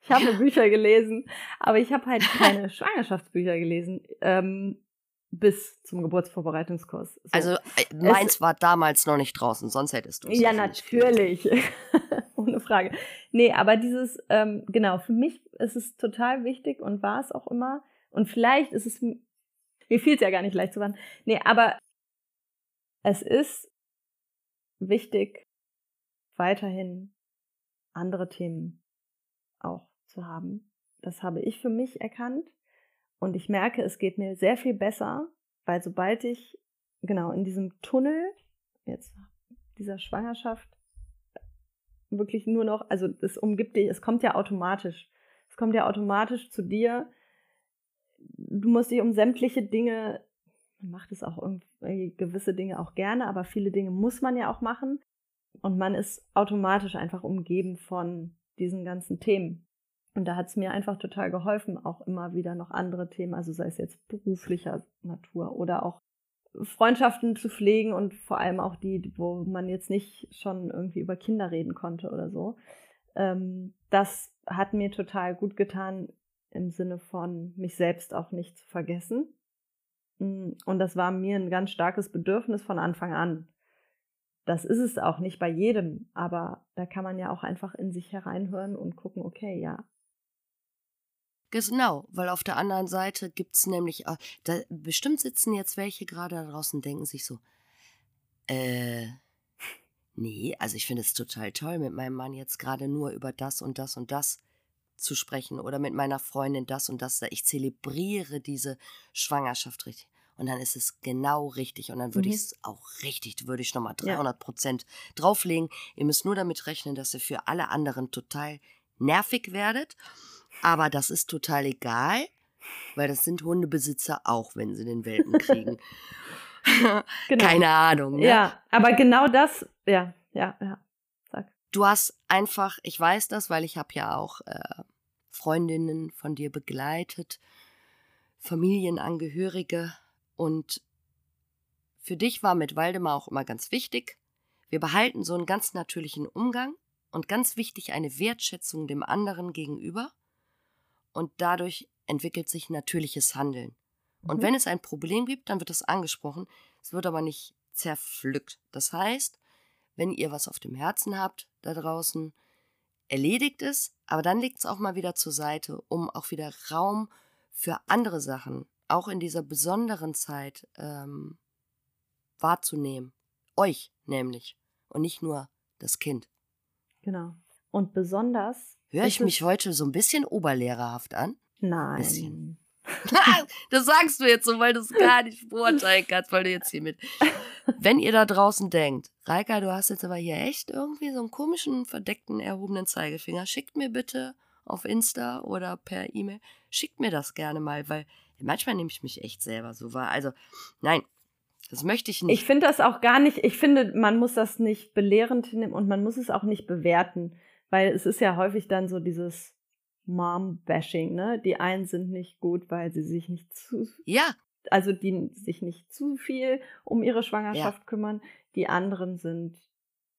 Ich habe Ja. Bücher gelesen, aber ich habe halt keine Schwangerschaftsbücher gelesen ähm, bis zum Geburtsvorbereitungskurs. So. Also, äh, meins war damals noch nicht draußen, sonst hättest du es Ja, natürlich. Ohne Frage. Nee, aber dieses, ähm, genau, für mich ist es total wichtig und war es auch immer. Und vielleicht ist es, mir fiel es ja gar nicht leicht zu waren. Nee, aber es ist wichtig, weiterhin andere Themen auch zu haben. Das habe ich für mich erkannt. Und ich merke, es geht mir sehr viel besser, weil sobald ich genau in diesem Tunnel jetzt dieser Schwangerschaft wirklich nur noch, also es umgibt dich, es kommt ja automatisch. Es kommt ja automatisch zu dir. Du musst dich um sämtliche Dinge, man macht es auch irgendwie gewisse Dinge auch gerne, aber viele Dinge muss man ja auch machen. Und man ist automatisch einfach umgeben von diesen ganzen Themen. Und da hat es mir einfach total geholfen, auch immer wieder noch andere Themen, also sei es jetzt beruflicher Natur oder auch Freundschaften zu pflegen und vor allem auch die, wo man jetzt nicht schon irgendwie über Kinder reden konnte oder so. Ähm, das hat mir total gut getan im Sinne von mich selbst auch nicht zu vergessen. Und das war mir ein ganz starkes Bedürfnis von Anfang an. Das ist es auch nicht bei jedem, aber da kann man ja auch einfach in sich hereinhören und gucken, okay, ja, Genau, weil auf der anderen Seite gibt's nämlich, äh, da, bestimmt sitzen jetzt welche gerade da draußen denken sich so, äh, nee, also ich finde es total toll, mit meinem Mann jetzt gerade nur über das und das und das zu sprechen oder mit meiner Freundin das und das. Ich zelebriere diese Schwangerschaft richtig. Und dann ist es genau richtig. Und dann würde Mhm. ich es auch richtig, würde ich nochmal Ja. 300 Prozent drauflegen. Ihr müsst nur damit rechnen, dass ihr für alle anderen total nervig werdet. Aber das ist total egal, weil das sind Hundebesitzer auch, wenn sie den Welpen kriegen. genau. Keine Ahnung. Ne? Ja, aber genau das, ja, ja, ja. Du hast einfach, ich weiß das, weil ich habe ja auch äh, Freundinnen von dir begleitet, Familienangehörige und für dich war mit Waldemar auch immer ganz wichtig, wir behalten so einen ganz natürlichen Umgang und ganz wichtig eine Wertschätzung dem anderen gegenüber und dadurch entwickelt sich natürliches Handeln. Und Mhm. wenn es ein Problem gibt, dann wird es angesprochen, es wird aber nicht zerpflückt. Das heißt, wenn ihr was auf dem Herzen habt da draußen, erledigt es, aber dann legt es auch mal wieder zur Seite, um auch wieder Raum für andere Sachen, auch in dieser besonderen Zeit, ähm, wahrzunehmen. Euch nämlich und nicht nur das Kind. Genau. Und besonders. Höre ich mich heute so ein bisschen oberlehrerhaft an? Nein. bisschen. das sagst du jetzt so, weil du es gar nicht beurteilen kannst, weil du jetzt hier mit. Wenn ihr da draußen denkt, Reika, du hast jetzt aber hier echt irgendwie so einen komischen, verdeckten, erhobenen Zeigefinger, schickt mir bitte auf Insta oder per E-Mail, schickt mir das gerne mal, weil manchmal nehme ich mich echt selber so wahr. Also, nein, das möchte ich nicht. Ich finde das auch gar nicht, ich finde, man muss das nicht belehrend nehmen und man muss es auch nicht bewerten, weil es ist ja häufig dann so dieses Mom-Bashing, ne? Die einen sind nicht gut, weil sie sich nicht zu, ja, also die sich nicht zu viel um ihre Schwangerschaft kümmern. Die anderen sind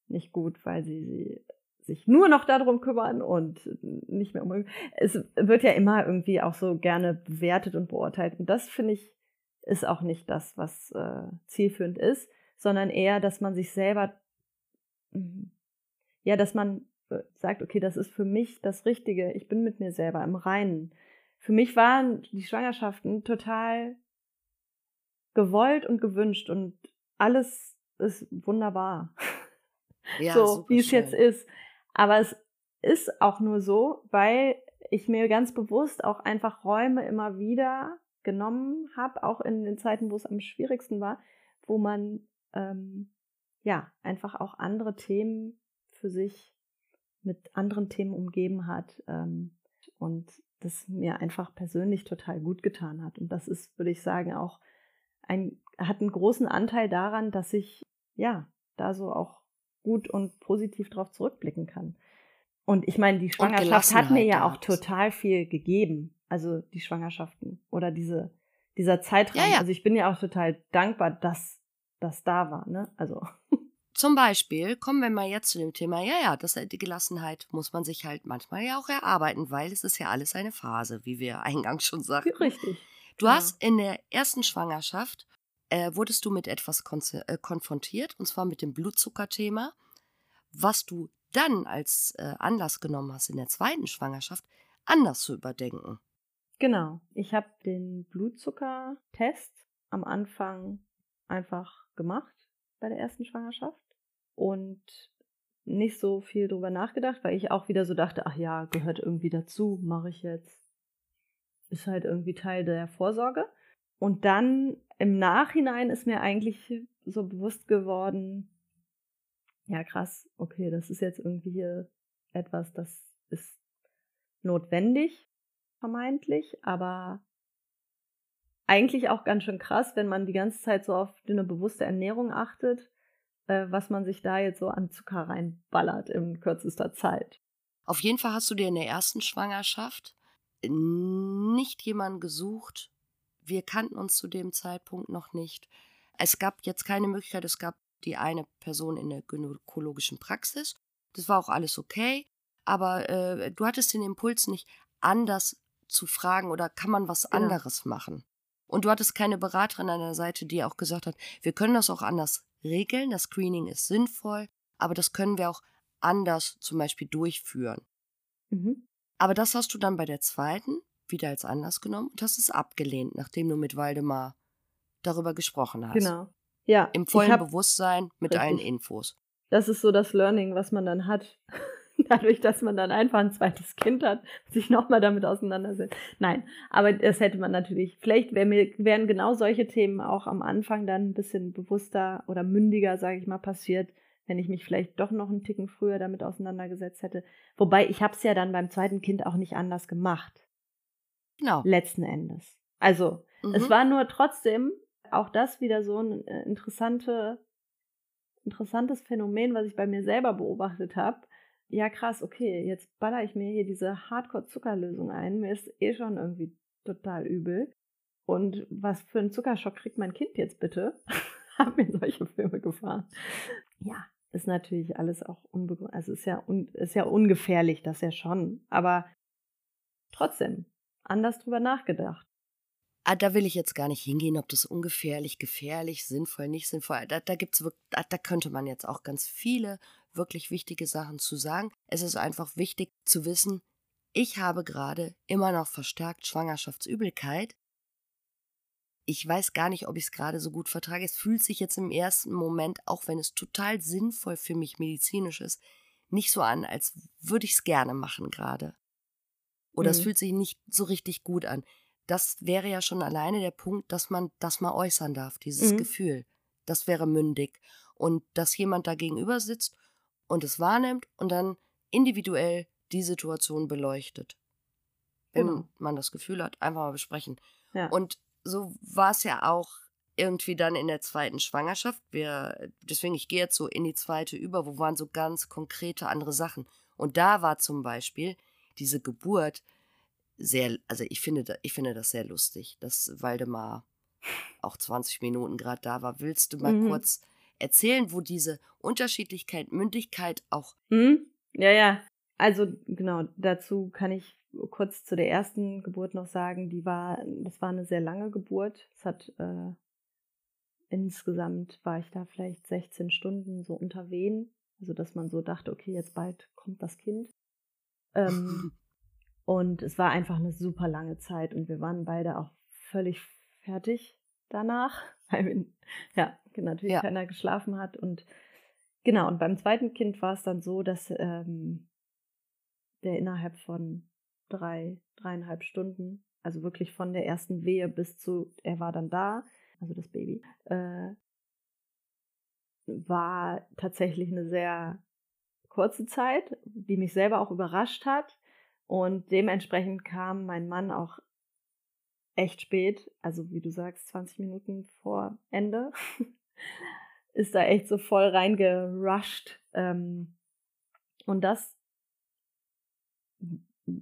nicht gut, weil sie, sie sich nur noch darum kümmern und nicht mehr um. Es wird ja immer irgendwie auch so gerne bewertet und beurteilt. Und das finde ich ist auch nicht das, was äh, zielführend ist, sondern eher, dass man sich selber, mhm, ja, dass man sagt, okay, das ist für mich das Richtige. Ich bin mit mir selber im Reinen. Für mich waren die Schwangerschaften total gewollt und gewünscht und alles ist wunderbar. ja, so wie es jetzt ist. Aber es ist auch nur so, weil ich mir ganz bewusst auch einfach Räume immer wieder genommen habe, auch in den Zeiten, wo es am schwierigsten war, wo man ähm, ja einfach auch andere Themen für sich mit anderen Themen umgeben hat ähm, und das mir einfach persönlich total gut getan hat. Und das ist, würde ich sagen, auch ein, hat einen großen Anteil daran, dass ich ja da so auch gut und positiv drauf zurückblicken kann. Und ich meine, die Schwangerschaft hat mir ja auch total viel gegeben. Also die Schwangerschaften oder diese, dieser Zeitraum. Ja, ja. Also ich bin ja auch total dankbar, dass das da war. Ne? Also. Zum Beispiel kommen wir mal jetzt zu dem Thema, ja, ja, das, die Gelassenheit muss man sich halt manchmal ja auch erarbeiten, weil es ist ja alles eine Phase, wie wir eingangs schon sagten. Richtig. Du ja. hast in der ersten Schwangerschaft, äh, wurdest du mit etwas äh, konfrontiert, und zwar mit dem Blutzuckerthema, was du dann als äh, Anlass genommen hast, in der zweiten Schwangerschaft anders zu überdenken. Genau. Ich habe den Blutzuckertest am Anfang einfach gemacht bei der ersten Schwangerschaft und nicht so viel drüber nachgedacht, weil ich auch wieder so dachte, ach ja, gehört irgendwie dazu, mache ich jetzt. Ist halt irgendwie Teil der Vorsorge. Und dann im Nachhinein ist mir eigentlich so bewusst geworden, ja krass, okay, das ist jetzt irgendwie hier etwas, das ist notwendig, vermeintlich, aber eigentlich auch ganz schön krass, wenn man die ganze Zeit so auf eine bewusste Ernährung achtet, äh, was man sich da jetzt so an Zucker reinballert in kürzester Zeit. Auf jeden Fall hast du dir in der ersten Schwangerschaft nicht jemanden gesucht. Wir kannten uns zu dem Zeitpunkt noch nicht. Es gab jetzt keine Möglichkeit, es gab die eine Person in der gynäkologischen Praxis. Das war auch alles okay. Aber äh, du hattest den Impuls nicht anders zu fragen oder kann man was anderes ja. machen? Und du hattest keine Beraterin an der Seite, die auch gesagt hat, wir können das auch anders regeln, das Screening ist sinnvoll, aber das können wir auch anders zum Beispiel durchführen. Mhm. Aber das hast du dann bei der zweiten wieder als Anlass genommen und hast es abgelehnt, nachdem du mit Waldemar darüber gesprochen hast. Genau. Ja. Im vollen hab, Bewusstsein mit richtig. allen Infos. Das ist so das Learning, was man dann hat. Dadurch, dass man dann einfach ein zweites Kind hat, sich nochmal damit auseinandersetzt. Nein, aber das hätte man natürlich, vielleicht wär mir, wären genau solche Themen auch am Anfang dann ein bisschen bewusster oder mündiger, sage ich mal, passiert, wenn ich mich vielleicht doch noch einen Ticken früher damit auseinandergesetzt hätte. Wobei, ich habe es ja dann beim zweiten Kind auch nicht anders gemacht. Genau. Letzten Endes. Also, mhm. es war nur trotzdem auch das wieder so ein äh, interessante, interessantes Phänomen, was ich bei mir selber beobachtet habe ja krass, okay, jetzt baller ich mir hier diese Hardcore-Zuckerlösung ein, mir ist eh schon irgendwie total übel. Und was für einen Zuckerschock kriegt mein Kind jetzt bitte? Haben mir solche Filme gefahren. Ja, ist natürlich alles auch unbegründet. Also ist ja, un ist ja ungefährlich, das ja schon. Aber trotzdem, anders drüber nachgedacht. Ah, da will ich jetzt gar nicht hingehen, ob das ungefährlich, gefährlich, sinnvoll, nicht sinnvoll. Da, da gibt's wirklich, da, da könnte man jetzt auch ganz viele wirklich wichtige Sachen zu sagen. Es ist einfach wichtig zu wissen, ich habe gerade immer noch verstärkt Schwangerschaftsübelkeit. Ich weiß gar nicht, ob ich es gerade so gut vertrage. Es fühlt sich jetzt im ersten Moment, auch wenn es total sinnvoll für mich medizinisch ist, nicht so an, als würde ich es gerne machen gerade. Oder mhm. es fühlt sich nicht so richtig gut an. Das wäre ja schon alleine der Punkt, dass man das mal äußern darf, dieses mhm. Gefühl. Das wäre mündig. Und dass jemand da gegenüber sitzt und es wahrnimmt und dann individuell die Situation beleuchtet. Wenn genau. man das Gefühl hat, einfach mal besprechen. Ja. Und so war es ja auch irgendwie dann in der zweiten Schwangerschaft. Wir, deswegen, ich gehe jetzt so in die zweite über, wo waren so ganz konkrete andere Sachen. Und da war zum Beispiel diese Geburt sehr, also ich finde, ich finde das sehr lustig, dass Waldemar auch 20 Minuten gerade da war. Willst du mal mhm. kurz erzählen, wo diese Unterschiedlichkeit, Mündigkeit auch. Mhm. Ja, ja. Also genau, dazu kann ich kurz zu der ersten Geburt noch sagen, die war, das war eine sehr lange Geburt. Es hat äh, insgesamt war ich da vielleicht 16 Stunden so unter Wehen. Also dass man so dachte, okay, jetzt bald kommt das Kind. Ähm, und es war einfach eine super lange Zeit und wir waren beide auch völlig fertig danach, weil wir, ja, natürlich ja. keiner geschlafen hat. Und genau, und beim zweiten Kind war es dann so, dass ähm, der innerhalb von drei, dreieinhalb Stunden, also wirklich von der ersten Wehe bis zu, er war dann da, also das Baby, äh, war tatsächlich eine sehr kurze Zeit, die mich selber auch überrascht hat. Und dementsprechend kam mein Mann auch echt spät, also wie du sagst, 20 Minuten vor Ende, ist da echt so voll reingerusht. Ähm, und das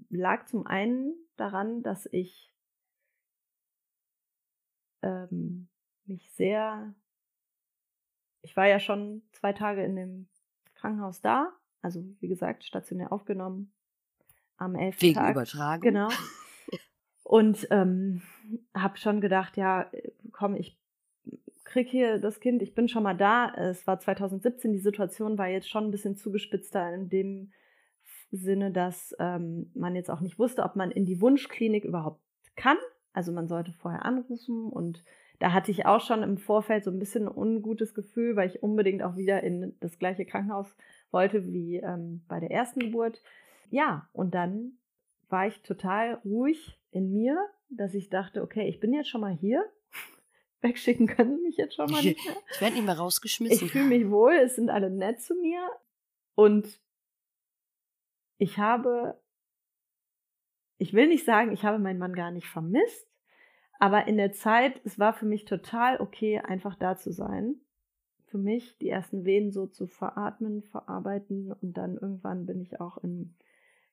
lag zum einen daran, dass ich ähm, mich sehr, ich war ja schon zwei Tage in dem Krankenhaus da, also wie gesagt, stationär aufgenommen am 11. Wegen Tag. Übertragung. Genau. Und ähm, habe schon gedacht, ja, komm, ich krieg hier das Kind, ich bin schon mal da. Es war 2017, die Situation war jetzt schon ein bisschen zugespitzter in dem Sinne, dass ähm, man jetzt auch nicht wusste, ob man in die Wunschklinik überhaupt kann. Also man sollte vorher anrufen und da hatte ich auch schon im Vorfeld so ein bisschen ein ungutes Gefühl, weil ich unbedingt auch wieder in das gleiche Krankenhaus wollte wie ähm, bei der ersten Geburt. Ja, und dann war ich total ruhig in mir, dass ich dachte, okay, ich bin jetzt schon mal hier. Wegschicken können sie mich jetzt schon mal nicht mehr. Ich werde nicht mehr rausgeschmissen. Ich fühle mich wohl, es sind alle nett zu mir. Und ich habe, ich will nicht sagen, ich habe meinen Mann gar nicht vermisst, aber in der Zeit, es war für mich total okay, einfach da zu sein. Für mich die ersten Wehen so zu veratmen, verarbeiten und dann irgendwann bin ich auch im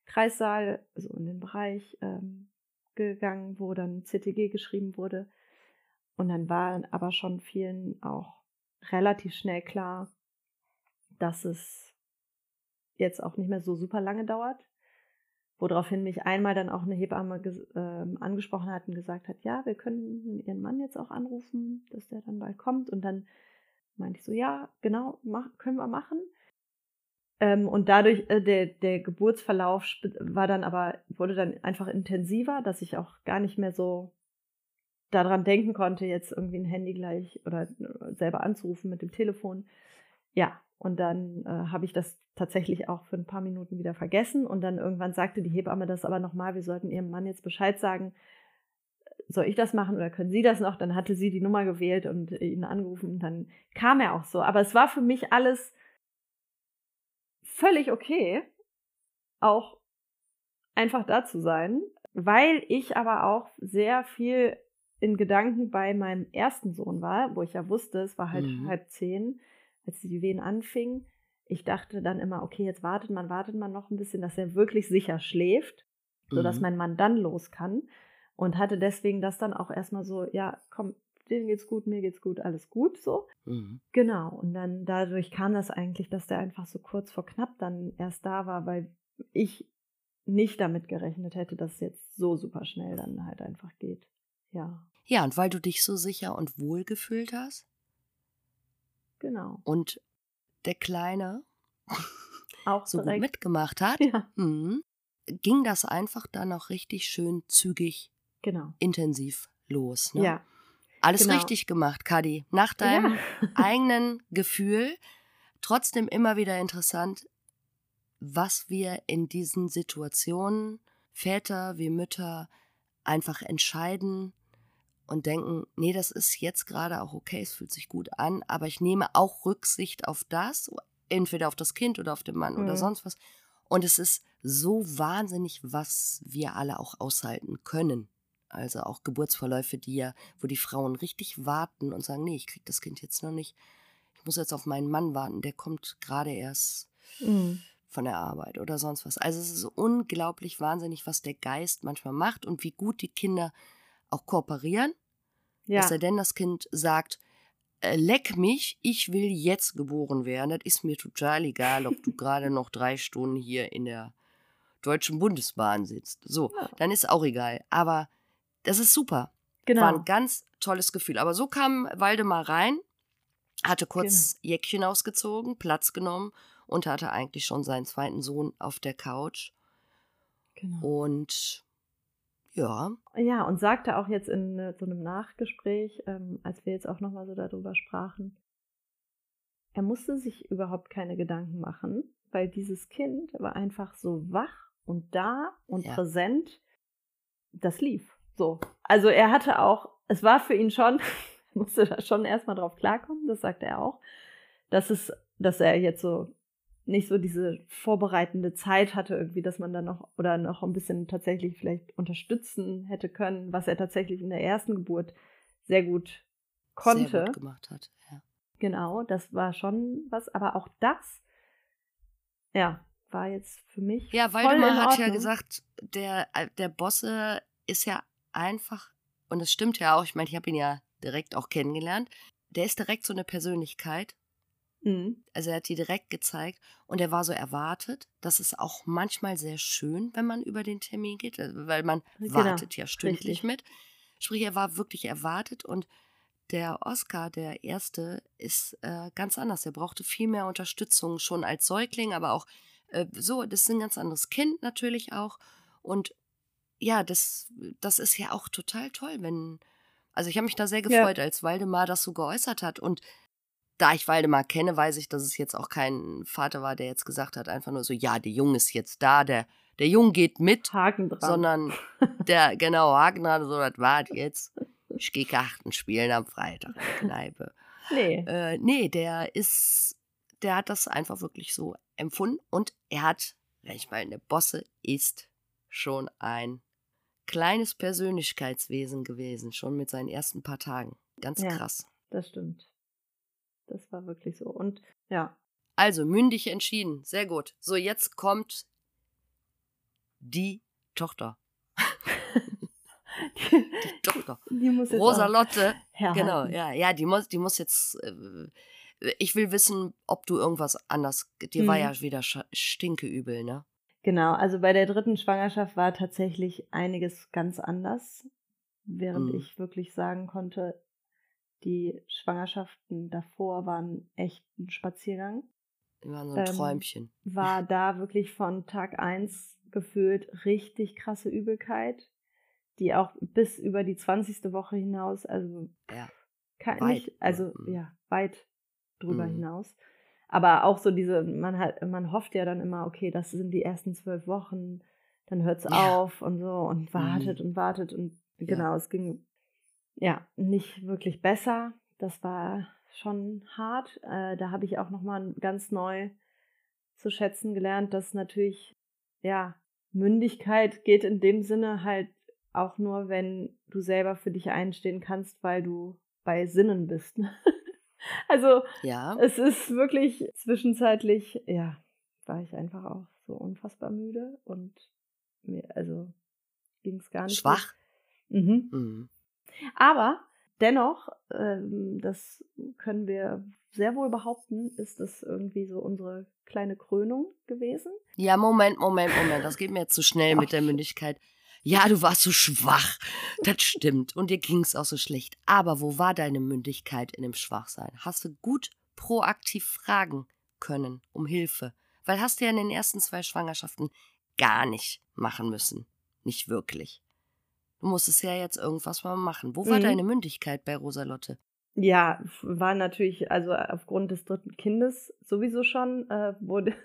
Kreissaal, also in den Bereich ähm, gegangen, wo dann CTG geschrieben wurde. Und dann war aber schon vielen auch relativ schnell klar, dass es jetzt auch nicht mehr so super lange dauert. Woraufhin mich einmal dann auch eine Hebamme äh, angesprochen hat und gesagt hat, ja, wir können ihren Mann jetzt auch anrufen, dass der dann bald kommt. Und dann meinte ich so, ja, genau, mach, können wir machen. Ähm, und dadurch, äh, der, der Geburtsverlauf war dann aber, wurde dann einfach intensiver, dass ich auch gar nicht mehr so daran denken konnte, jetzt irgendwie ein Handy gleich oder äh, selber anzurufen mit dem Telefon. Ja, und dann äh, habe ich das tatsächlich auch für ein paar Minuten wieder vergessen. Und dann irgendwann sagte die Hebamme das aber nochmal, wir sollten ihrem Mann jetzt Bescheid sagen. Soll ich das machen oder können Sie das noch? Dann hatte sie die Nummer gewählt und ihn angerufen und dann kam er auch so. Aber es war für mich alles völlig okay, auch einfach da zu sein, weil ich aber auch sehr viel in Gedanken bei meinem ersten Sohn war, wo ich ja wusste, es war halt mhm. halb zehn, als die Wehen anfingen. Ich dachte dann immer, okay, jetzt wartet man, wartet man noch ein bisschen, dass er wirklich sicher schläft, sodass mhm. mein Mann dann los kann. Und hatte deswegen das dann auch erstmal so, ja, komm, denen geht's gut, mir geht's gut, alles gut so. Mhm. Genau. Und dann dadurch kam das eigentlich, dass der einfach so kurz vor knapp dann erst da war, weil ich nicht damit gerechnet hätte, dass es jetzt so super schnell dann halt einfach geht. Ja. Ja, und weil du dich so sicher und wohl gefühlt hast. Genau. Und der Kleine auch so direkt. gut mitgemacht hat, ja. mh, ging das einfach dann auch richtig schön zügig, genau. intensiv los. Ne? Ja. Alles genau. richtig gemacht, Kadi. Nach deinem ja. eigenen Gefühl. Trotzdem immer wieder interessant, was wir in diesen Situationen, Väter wie Mütter, einfach entscheiden und denken, nee, das ist jetzt gerade auch okay, es fühlt sich gut an, aber ich nehme auch Rücksicht auf das, entweder auf das Kind oder auf den Mann mhm. oder sonst was. Und es ist so wahnsinnig, was wir alle auch aushalten können. Also auch Geburtsverläufe, die ja, wo die Frauen richtig warten und sagen, nee, ich krieg das Kind jetzt noch nicht. Ich muss jetzt auf meinen Mann warten, der kommt gerade erst mhm. von der Arbeit oder sonst was. Also es ist unglaublich wahnsinnig, was der Geist manchmal macht und wie gut die Kinder auch kooperieren. Ja. Dass er denn das Kind sagt, äh, leck mich, ich will jetzt geboren werden. Das ist mir total egal, ob du gerade noch drei Stunden hier in der Deutschen Bundesbahn sitzt. So, ja. dann ist auch egal. Aber das ist super. Genau. War ein ganz tolles Gefühl. Aber so kam Waldemar rein, hatte kurz genau. Jäckchen ausgezogen, Platz genommen und hatte eigentlich schon seinen zweiten Sohn auf der Couch. Genau. Und ja. Ja, und sagte auch jetzt in äh, so einem Nachgespräch, ähm, als wir jetzt auch nochmal so darüber sprachen, er musste sich überhaupt keine Gedanken machen, weil dieses Kind war einfach so wach und da und ja. präsent. Das lief. So. Also er hatte auch, es war für ihn schon, musste da schon erstmal drauf klarkommen, das sagte er auch, dass es, dass er jetzt so nicht so diese vorbereitende Zeit hatte, irgendwie, dass man dann noch oder noch ein bisschen tatsächlich vielleicht unterstützen hätte können, was er tatsächlich in der ersten Geburt sehr gut konnte. Sehr gut gemacht hat, ja. Genau, das war schon was, aber auch das, ja, war jetzt für mich. Ja, Waldemar hat ja gesagt, der, äh, der Bosse ist ja einfach, und es stimmt ja auch, ich meine, ich habe ihn ja direkt auch kennengelernt, der ist direkt so eine Persönlichkeit. Mhm. Also er hat die direkt gezeigt und er war so erwartet. Das ist auch manchmal sehr schön, wenn man über den Termin geht, äh, weil man genau, wartet ja stündlich richtig. mit. Sprich, er war wirklich erwartet und der Oscar, der erste, ist äh, ganz anders. Er brauchte viel mehr Unterstützung schon als Säugling, aber auch äh, so, das ist ein ganz anderes Kind natürlich auch. Und ja, das, das ist ja auch total toll, wenn. Also ich habe mich da sehr gefreut, ja. als Waldemar das so geäußert hat. Und da ich Waldemar kenne, weiß ich, dass es jetzt auch kein Vater war, der jetzt gesagt hat, einfach nur so, ja, der Junge ist jetzt da, der, der Junge geht mit. Haken dran. Sondern der, genau, Haken dran, so, das war jetzt. Ich gehe Karten spielen am Freitag in der Kneipe. nee. Äh, nee, der ist, der hat das einfach wirklich so empfunden und er hat, wenn ich meine, Bosse ist schon ein kleines Persönlichkeitswesen gewesen, schon mit seinen ersten paar Tagen. Ganz ja, krass. Das stimmt. Das war wirklich so. Und ja. Also mündig entschieden. Sehr gut. So, jetzt kommt die Tochter. die, die Tochter. Die muss jetzt Rosalotte. Genau, ja, ja, die muss, die muss jetzt. Äh, ich will wissen, ob du irgendwas anders. Dir hm. war ja wieder stinkeübel, ne? Genau, also bei der dritten Schwangerschaft war tatsächlich einiges ganz anders, während hm. ich wirklich sagen konnte, die Schwangerschaften davor waren echt ein Spaziergang. Die waren so ein ähm, Träumchen. War da wirklich von Tag 1 gefühlt richtig krasse Übelkeit, die auch bis über die 20. Woche hinaus, also ja, kann, weit, nicht, also mhm. ja, weit drüber mhm. hinaus. Aber auch so diese, man hat, man hofft ja dann immer, okay, das sind die ersten zwölf Wochen, dann hört es ja. auf und so und wartet mhm. und wartet und genau, ja. es ging ja, nicht wirklich besser. Das war schon hart. Äh, da habe ich auch nochmal ganz neu zu schätzen gelernt, dass natürlich, ja, Mündigkeit geht in dem Sinne halt auch nur, wenn du selber für dich einstehen kannst, weil du bei Sinnen bist. also, ja. es ist wirklich zwischenzeitlich, ja, war ich einfach auch so unfassbar müde und mir, also ging es gar nicht. Schwach. Mhm. Mhm. Aber dennoch, ähm, das können wir sehr wohl behaupten, ist das irgendwie so unsere kleine Krönung gewesen. Ja, Moment, Moment, Moment. Das geht mir jetzt zu schnell mit der Mündigkeit. Ja, du warst so schwach. Das stimmt. Und dir ging es auch so schlecht. Aber wo war deine Mündigkeit in dem Schwachsein? Hast du gut proaktiv fragen können um Hilfe? Weil hast du ja in den ersten zwei Schwangerschaften gar nicht machen müssen. Nicht wirklich. Du musstest ja jetzt irgendwas mal machen. Wo war mhm. deine Mündigkeit bei Rosalotte? Ja, war natürlich, also aufgrund des dritten Kindes sowieso schon, äh, wurde,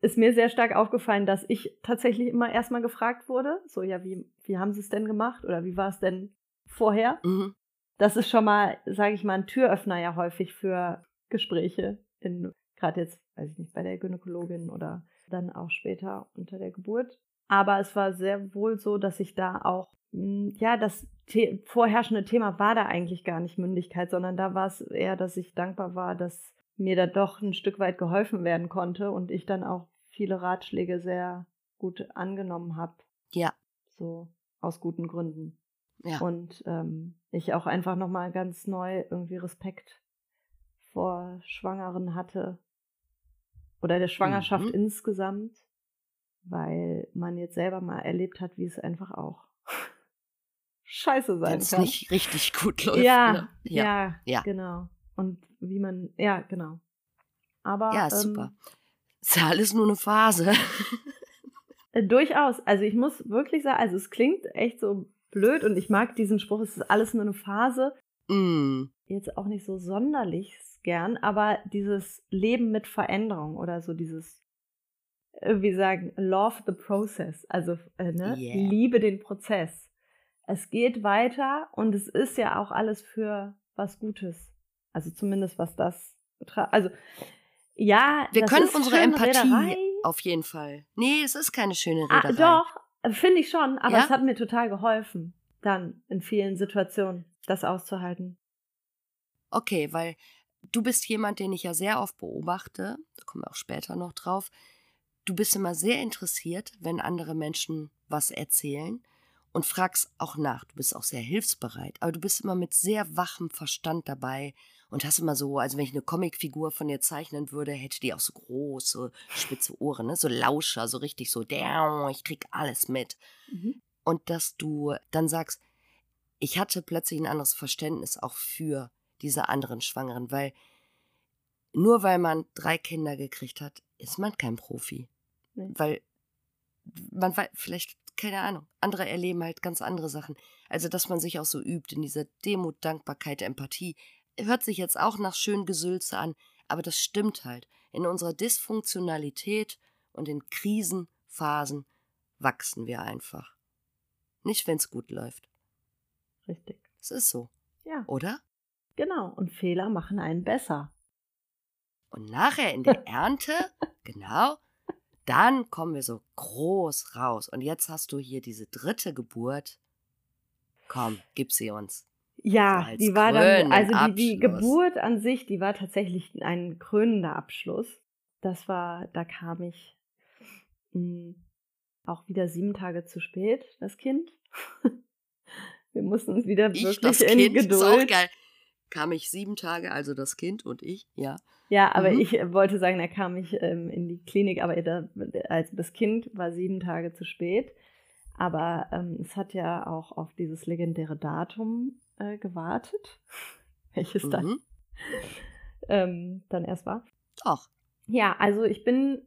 ist mir sehr stark aufgefallen, dass ich tatsächlich immer erstmal gefragt wurde, so, ja, wie, wie haben sie es denn gemacht oder wie war es denn vorher? Mhm. Das ist schon mal, sage ich mal, ein Türöffner ja häufig für Gespräche, gerade jetzt, weiß ich nicht, bei der Gynäkologin oder dann auch später unter der Geburt. Aber es war sehr wohl so, dass ich da auch, hm, ja, das The vorherrschende Thema war da eigentlich gar nicht Mündigkeit, sondern da war es eher, dass ich dankbar war, dass mir da doch ein Stück weit geholfen werden konnte und ich dann auch viele Ratschläge sehr gut angenommen habe. Ja. So aus guten Gründen. Ja. Und ähm, ich auch einfach nochmal ganz neu irgendwie Respekt vor Schwangeren hatte. Oder der Schwangerschaft mhm. insgesamt weil man jetzt selber mal erlebt hat, wie es einfach auch scheiße sein Wenn's kann. nicht richtig gut läuft. Ja, ne? ja, ja, ja, genau. Und wie man, ja, genau. Aber ja, super. Ähm, ist ja alles nur eine Phase. äh, durchaus. Also ich muss wirklich sagen, also es klingt echt so blöd und ich mag diesen Spruch, es ist alles nur eine Phase. Mm. Jetzt auch nicht so sonderlich gern, aber dieses Leben mit Veränderung oder so dieses äh, wie sagen, love the process, also äh, ne? Yeah. liebe den Prozess. Es geht weiter und es ist ja auch alles für was Gutes. Also zumindest was das betrifft. Also ja, wir können unsere Empathie Rederei. auf jeden Fall. Nee, es ist keine schöne Rederei. Ah, doch, finde ich schon, aber ja? es hat mir total geholfen, dann in vielen Situationen das auszuhalten. Okay, weil du bist jemand, den ich ja sehr oft beobachte, da kommen wir auch später noch drauf. Du bist immer sehr interessiert, wenn andere Menschen was erzählen und fragst auch nach. Du bist auch sehr hilfsbereit, aber du bist immer mit sehr wachem Verstand dabei und hast immer so, also wenn ich eine Comicfigur von dir zeichnen würde, hätte die auch so große, spitze Ohren, ne? so Lauscher, so richtig so, ich krieg alles mit. Mhm. Und dass du dann sagst, ich hatte plötzlich ein anderes Verständnis auch für diese anderen Schwangeren, weil nur weil man drei Kinder gekriegt hat, ist man kein Profi. Nee. Weil man weiß, vielleicht, keine Ahnung, andere erleben halt ganz andere Sachen. Also, dass man sich auch so übt in dieser Demut, Dankbarkeit, Empathie, hört sich jetzt auch nach schön Gesülze an, aber das stimmt halt. In unserer Dysfunktionalität und in Krisenphasen wachsen wir einfach. Nicht, wenn es gut läuft. Richtig. Es ist so. Ja. Oder? Genau. Und Fehler machen einen besser. Und nachher in der Ernte, genau, dann kommen wir so groß raus. Und jetzt hast du hier diese dritte Geburt. Komm, gib sie uns. Ja, die war dann, also die, die, Geburt an sich, die war tatsächlich ein krönender Abschluss. Das war, da kam ich mh, hm, auch wieder sieben Tage zu spät, das Kind. Wir mussten uns wieder ich, wirklich das in kind, Geduld. Ist auch geil. Kam ich sieben Tage, also das Kind und ich, ja. Ja, aber mhm. ich wollte sagen, da kam ich ähm, in die Klinik, aber da, also das Kind war sieben Tage zu spät. Aber ähm, es hat ja auch auf dieses legendäre Datum äh, gewartet, welches mhm. dann, ähm, dann erst war. Doch. Ja, also ich bin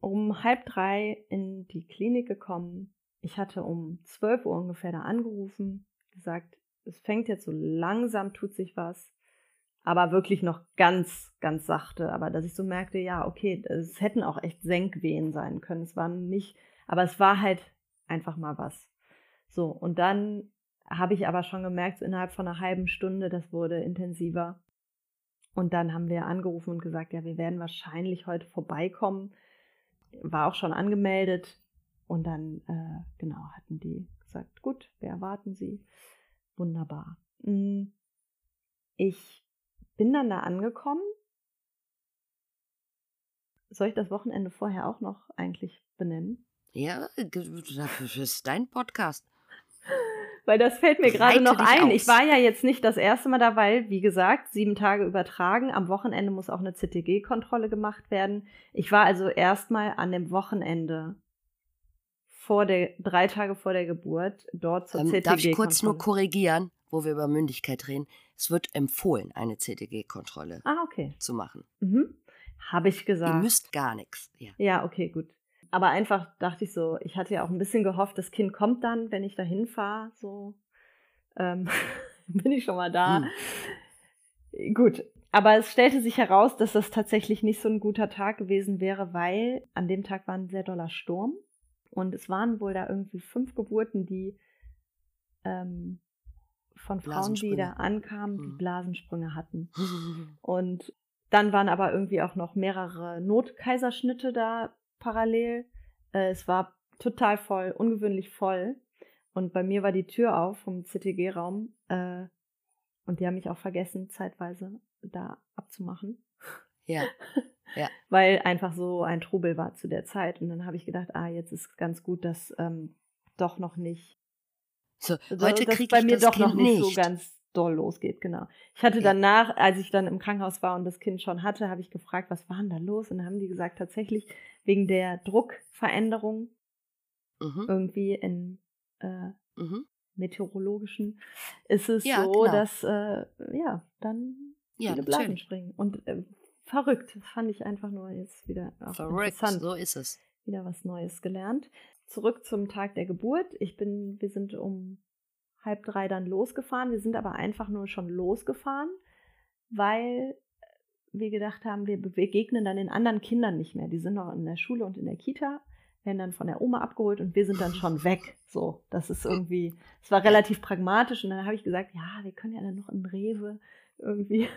um halb drei in die Klinik gekommen. Ich hatte um zwölf Uhr ungefähr da angerufen, gesagt, es fängt jetzt so langsam, tut sich was, aber wirklich noch ganz, ganz sachte. Aber dass ich so merkte, ja, okay, es hätten auch echt Senkwehen sein können. Es waren nicht, aber es war halt einfach mal was. So, und dann habe ich aber schon gemerkt, so innerhalb von einer halben Stunde, das wurde intensiver. Und dann haben wir angerufen und gesagt, ja, wir werden wahrscheinlich heute vorbeikommen. War auch schon angemeldet. Und dann, äh, genau, hatten die gesagt, gut, wir erwarten Sie. Wunderbar. Hm, ich bin dann da angekommen. Soll ich das Wochenende vorher auch noch eigentlich benennen? Ja, das ist dein Podcast. Weil das fällt mir gerade noch ein. Aus. Ich war ja jetzt nicht das erste Mal dabei, wie gesagt, sieben Tage übertragen. Am Wochenende muss auch eine CTG-Kontrolle gemacht werden. Ich war also erstmal an dem Wochenende vor der, drei Tage vor der Geburt dort zur ähm, CTG. Darf ich kurz nur korrigieren, wo wir über Mündigkeit reden? Es wird empfohlen, eine CTG-Kontrolle ah, okay. zu machen. Mhm. Habe ich gesagt. Ihr müsst gar nichts. Ja. ja, okay, gut aber einfach dachte ich so, ich hatte ja auch ein bisschen gehofft, das Kind kommt dann, wenn ich da hinfahre, so ähm, bin ich schon mal da. Hm. Gut, aber es stellte sich heraus, dass das tatsächlich nicht so ein guter Tag gewesen wäre, weil an dem Tag war ein sehr doller Sturm und es waren wohl da irgendwie fünf Geburten, die ähm, von Frauen, die da ankamen, die hm. Blasensprünge hatten. und dann waren aber irgendwie auch noch mehrere Notkaiserschnitte da parallel. Äh, es war total voll, ungewöhnlich voll. Und bei mir war die Tür auf vom CTG-Raum. Äh, und die haben mich auch vergessen, zeitweise da abzumachen. Ja. ja. Weil einfach so ein Trubel war zu der Zeit. Und dann habe ich gedacht, ah, jetzt ist ganz gut, dass ähm, doch noch nicht. So, heute kriege ich bei mir doch kind noch nicht, nicht so ganz doll losgeht, genau. Ich hatte danach, als ich dann im Krankenhaus war und das Kind schon hatte, habe ich gefragt, was war denn da los? Und dann haben die gesagt, tatsächlich wegen der Druckveränderung mhm. irgendwie in äh, mhm. meteorologischen ist es ja, so, genau. dass äh, ja dann ja, viele Blasen springen. Und äh, verrückt, das fand ich einfach nur jetzt wieder verrückt, interessant. So ist es. Wieder was Neues gelernt. Zurück zum Tag der Geburt. Ich bin, wir sind um halb drei dann losgefahren. Wir sind aber einfach nur schon losgefahren, weil wir gedacht haben, wir begegnen dann den anderen Kindern nicht mehr. Die sind noch in der Schule und in der Kita, werden dann von der Oma abgeholt und wir sind dann schon weg. So, das ist irgendwie, es war relativ pragmatisch und dann habe ich gesagt, ja, wir können ja dann noch in Rewe irgendwie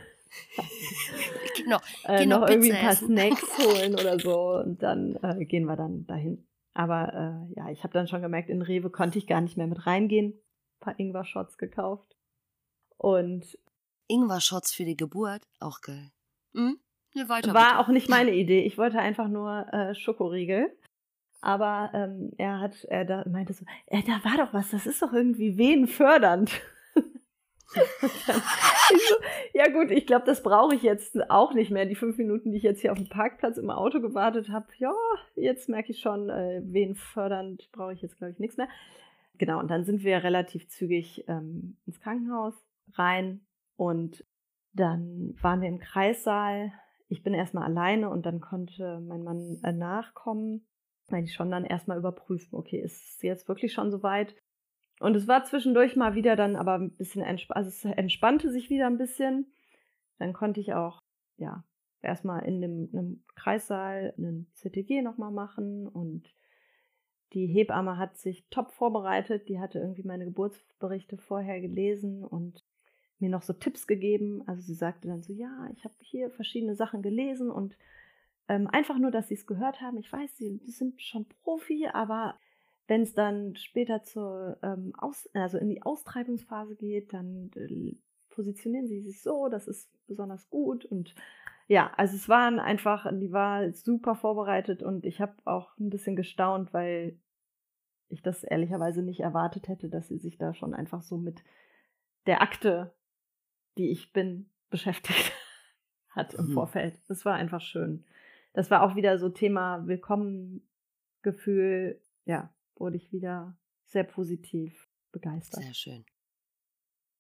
genau, äh, noch, irgendwie ein paar essen. Snacks holen oder so und dann äh, gehen wir dann dahin. Aber äh, ja, ich habe dann schon gemerkt, in Rewe konnte ich gar nicht mehr mit reingehen. Ein paar Ingwer-Shots gekauft. Und Ingwer-Shots für die Geburt, auch geil. Hm? Ne, weiter, War bitte. auch nicht meine Idee. Ich wollte einfach nur äh, Schokoriegel. Aber ähm, er hat, er da, meinte so, äh, da war doch was, das ist doch irgendwie venenfördernd. So, ja gut, ich glaube, das brauche ich jetzt auch nicht mehr. Die fünf Minuten, die ich jetzt hier auf dem Parkplatz im Auto gewartet habe, ja, jetzt merke ich schon, äh, venenfördernd brauche ich jetzt, glaube ich, nichts mehr. Genau, und dann sind wir relativ zügig ähm, ins Krankenhaus rein und dann waren wir im Kreissaal. Ich bin erstmal alleine und dann konnte mein Mann äh, nachkommen, weil ich schon dann erstmal überprüfen, okay, ist es jetzt wirklich schon so weit? Und es war zwischendurch mal wieder dann aber ein bisschen entspannt, also es entspannte sich wieder ein bisschen. Dann konnte ich auch, ja, erstmal in dem, einem Kreissaal einen CTG nochmal machen und die Hebamme hat sich top vorbereitet. Die hatte irgendwie meine Geburtsberichte vorher gelesen und mir noch so Tipps gegeben. Also sie sagte dann so, ja, ich habe hier verschiedene Sachen gelesen und ähm, einfach nur, dass sie es gehört haben. Ich weiß, sie sind schon Profi, aber wenn es dann später zur ähm, Aus, also in die Austreibungsphase geht, dann äh, positionieren sie sich so, das ist besonders gut und ja, also es waren einfach, die war super vorbereitet und ich habe auch ein bisschen gestaunt, weil ich das ehrlicherweise nicht erwartet hätte, dass sie sich da schon einfach so mit der Akte, die ich bin, beschäftigt hat im mhm. Vorfeld. Das war einfach schön. Das war auch wieder so Thema Willkommengefühl. Ja, wurde ich wieder sehr positiv begeistert. Sehr schön.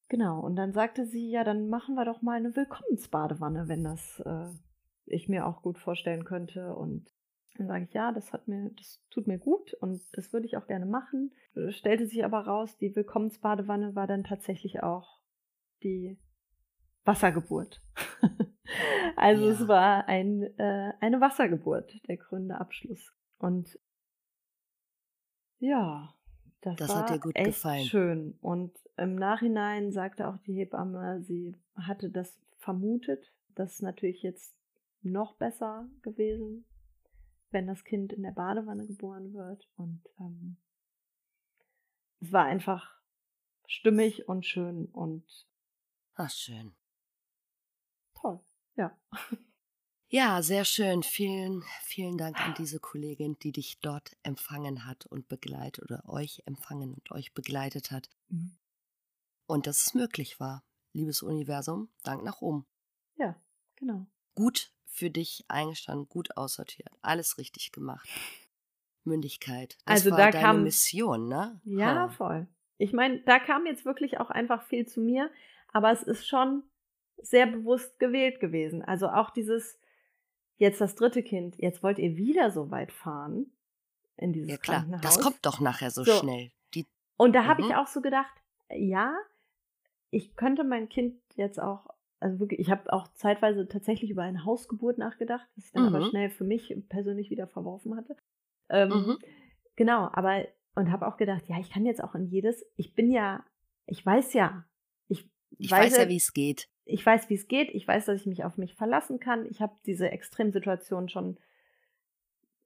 Genau, und dann sagte sie, ja, dann machen wir doch mal eine Willkommensbadewanne, wenn das äh, ich mir auch gut vorstellen könnte. Und dann sage ich, ja, das hat mir, das tut mir gut und das würde ich auch gerne machen. Stellte sich aber raus, die Willkommensbadewanne war dann tatsächlich auch die Wassergeburt. also ja. es war ein, äh, eine Wassergeburt, der Gründeabschluss. Und ja, das, das war hat dir gut echt gefallen. schön. Und im Nachhinein sagte auch die Hebamme, sie hatte das vermutet, dass natürlich jetzt noch besser gewesen, wenn das Kind in der Badewanne geboren wird. Und ähm, es war einfach stimmig und schön und Ach, schön. Toll, ja. Ja, sehr schön. Vielen, vielen Dank an diese Kollegin, die dich dort empfangen hat und begleitet oder euch empfangen und euch begleitet hat. Mhm. Und dass es möglich war. Liebes Universum, Dank nach oben. Ja, genau. Gut für dich eingestanden, gut aussortiert, alles richtig gemacht. Mündigkeit. Das also war da deine kam Mission, ne? Ja, ha. voll. Ich meine, da kam jetzt wirklich auch einfach viel zu mir, aber es ist schon sehr bewusst gewählt gewesen. Also auch dieses Jetzt das dritte Kind. Jetzt wollt ihr wieder so weit fahren in dieses ja, klar. Krankenhaus. Das kommt doch nachher so, so. schnell. Die und da mhm. habe ich auch so gedacht, ja, ich könnte mein Kind jetzt auch, also wirklich, ich habe auch zeitweise tatsächlich über eine Hausgeburt nachgedacht, was ich dann mhm. aber schnell für mich persönlich wieder verworfen hatte. Ähm, mhm. Genau, aber und habe auch gedacht, ja, ich kann jetzt auch in jedes, ich bin ja, ich weiß ja, ich, ich weiß, weiß ja, wie es geht ich weiß, wie es geht, ich weiß, dass ich mich auf mich verlassen kann. Ich habe diese Extremsituation schon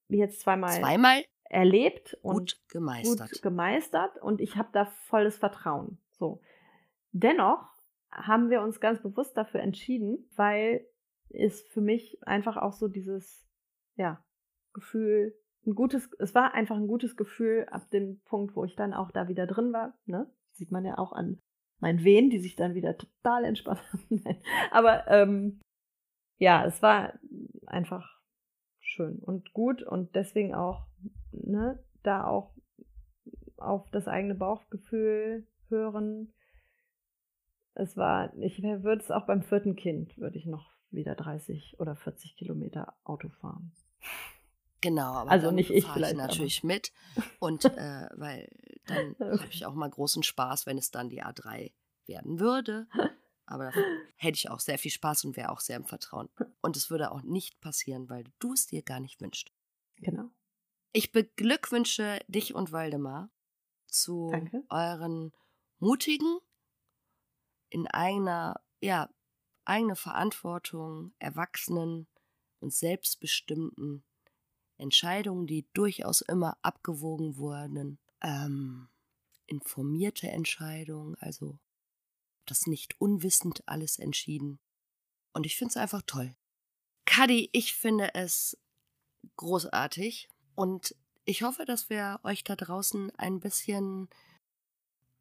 jetzt zweimal, zweimal erlebt und gut gemeistert. Gut gemeistert und ich habe da volles Vertrauen. So. Dennoch haben wir uns ganz bewusst dafür entschieden, weil es für mich einfach auch so dieses ja, Gefühl ein gutes es war einfach ein gutes Gefühl ab dem Punkt, wo ich dann auch da wieder drin war, ne? Sieht man ja auch an mein Wehen, die sich dann wieder total entspannt haben. Aber ähm, ja, es war einfach schön und gut und deswegen auch, ne, da auch auf das eigene Bauchgefühl hören. Es war, ich würde es auch beim vierten Kind, würde ich noch wieder 30 oder 40 Kilometer Auto fahren. Genau, aber also nicht ich fahre ich natürlich aber. mit und äh, weil dann habe ich auch mal großen Spaß, wenn es dann die A3 werden würde. Aber da hätte ich auch sehr viel Spaß und wäre auch sehr im Vertrauen. Und es würde auch nicht passieren, weil du es dir gar nicht wünschst. Genau. Ich beglückwünsche dich und Waldemar zu Danke. euren mutigen, in eigener, ja, eigene Verantwortung, erwachsenen und selbstbestimmten Entscheidungen, die durchaus immer abgewogen wurden, ähm, informierte Entscheidungen, also das nicht unwissend alles entschieden. Und ich finde es einfach toll. Kadi, ich finde es großartig und ich hoffe, dass wir euch da draußen ein bisschen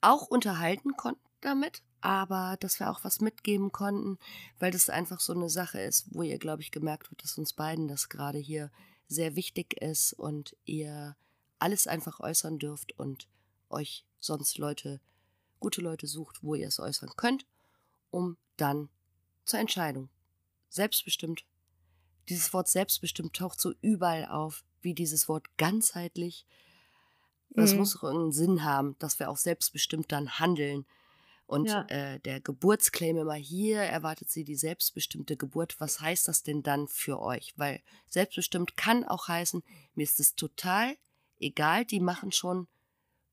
auch unterhalten konnten damit, aber dass wir auch was mitgeben konnten, weil das einfach so eine Sache ist, wo ihr, glaube ich, gemerkt habt, dass uns beiden das gerade hier sehr wichtig ist und ihr alles einfach äußern dürft und euch sonst Leute, gute Leute sucht, wo ihr es äußern könnt, um dann zur Entscheidung. Selbstbestimmt. Dieses Wort selbstbestimmt taucht so überall auf, wie dieses Wort ganzheitlich. Das mhm. muss doch irgendeinen Sinn haben, dass wir auch selbstbestimmt dann handeln. Und ja. äh, der Geburtsclaim immer hier erwartet sie die selbstbestimmte Geburt. Was heißt das denn dann für euch? Weil selbstbestimmt kann auch heißen, mir ist es total egal, die machen schon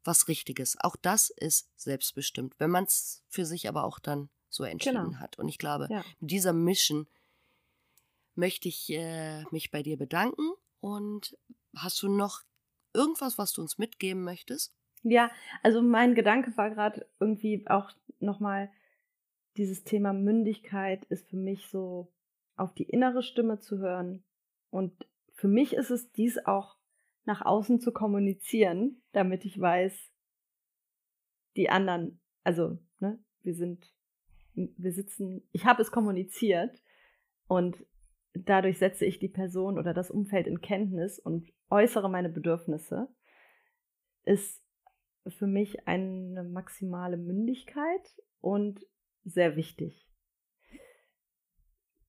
was Richtiges. Auch das ist selbstbestimmt, wenn man es für sich aber auch dann so entschieden genau. hat. Und ich glaube, ja. mit dieser Mission möchte ich äh, mich bei dir bedanken. Und hast du noch irgendwas, was du uns mitgeben möchtest? Ja, also mein Gedanke war gerade irgendwie auch nochmal, dieses Thema Mündigkeit ist für mich so auf die innere Stimme zu hören. Und für mich ist es dies auch nach außen zu kommunizieren, damit ich weiß, die anderen, also, ne, wir sind, wir sitzen, ich habe es kommuniziert und dadurch setze ich die Person oder das Umfeld in Kenntnis und äußere meine Bedürfnisse, ist für mich eine maximale Mündigkeit und sehr wichtig.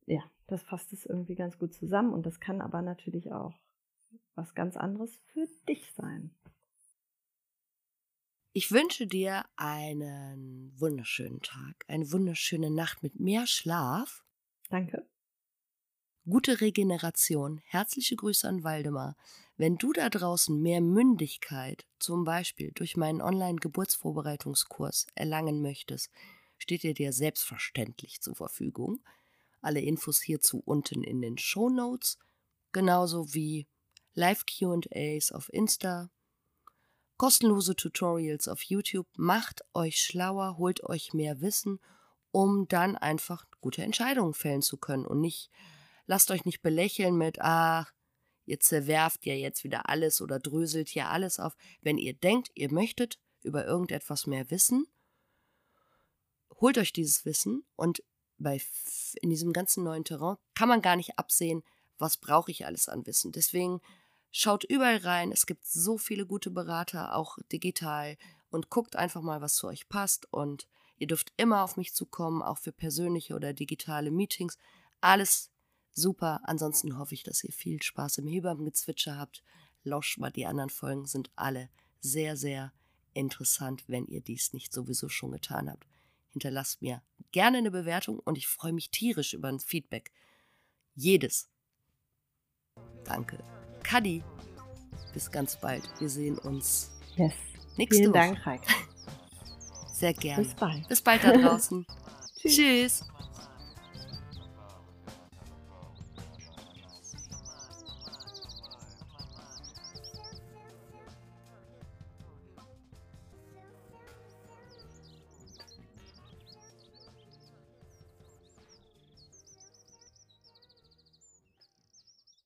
Ja, das fasst es irgendwie ganz gut zusammen und das kann aber natürlich auch was ganz anderes für dich sein. Ich wünsche dir einen wunderschönen Tag, eine wunderschöne Nacht mit mehr Schlaf. Danke. Gute Regeneration. Herzliche Grüße an Waldemar. Wenn du da draußen mehr Mündigkeit, zum Beispiel durch meinen Online-Geburtsvorbereitungskurs, erlangen möchtest, steht er dir selbstverständlich zur Verfügung. Alle Infos hierzu unten in den Show Notes, genauso wie Live-QAs auf Insta, kostenlose Tutorials auf YouTube. Macht euch schlauer, holt euch mehr Wissen, um dann einfach gute Entscheidungen fällen zu können und nicht, lasst euch nicht belächeln mit, ach, ihr zerwerft ja jetzt wieder alles oder dröselt hier alles auf. Wenn ihr denkt, ihr möchtet über irgendetwas mehr wissen, holt euch dieses Wissen und bei, in diesem ganzen neuen Terrain kann man gar nicht absehen, was brauche ich alles an Wissen. Deswegen Schaut überall rein. Es gibt so viele gute Berater, auch digital. Und guckt einfach mal, was zu euch passt. Und ihr dürft immer auf mich zukommen, auch für persönliche oder digitale Meetings. Alles super. Ansonsten hoffe ich, dass ihr viel Spaß im Hebammengezwitscher habt. Lauscht mal, die anderen Folgen sind alle sehr, sehr interessant, wenn ihr dies nicht sowieso schon getan habt. Hinterlasst mir gerne eine Bewertung und ich freue mich tierisch über ein Feedback. Jedes. Danke. Kadi. Bis ganz bald. Wir sehen uns yes. nächste Vielen Woche. Dank, Reik. Sehr gerne. Bis bald. Bis bald da draußen. Tschüss. Tschüss.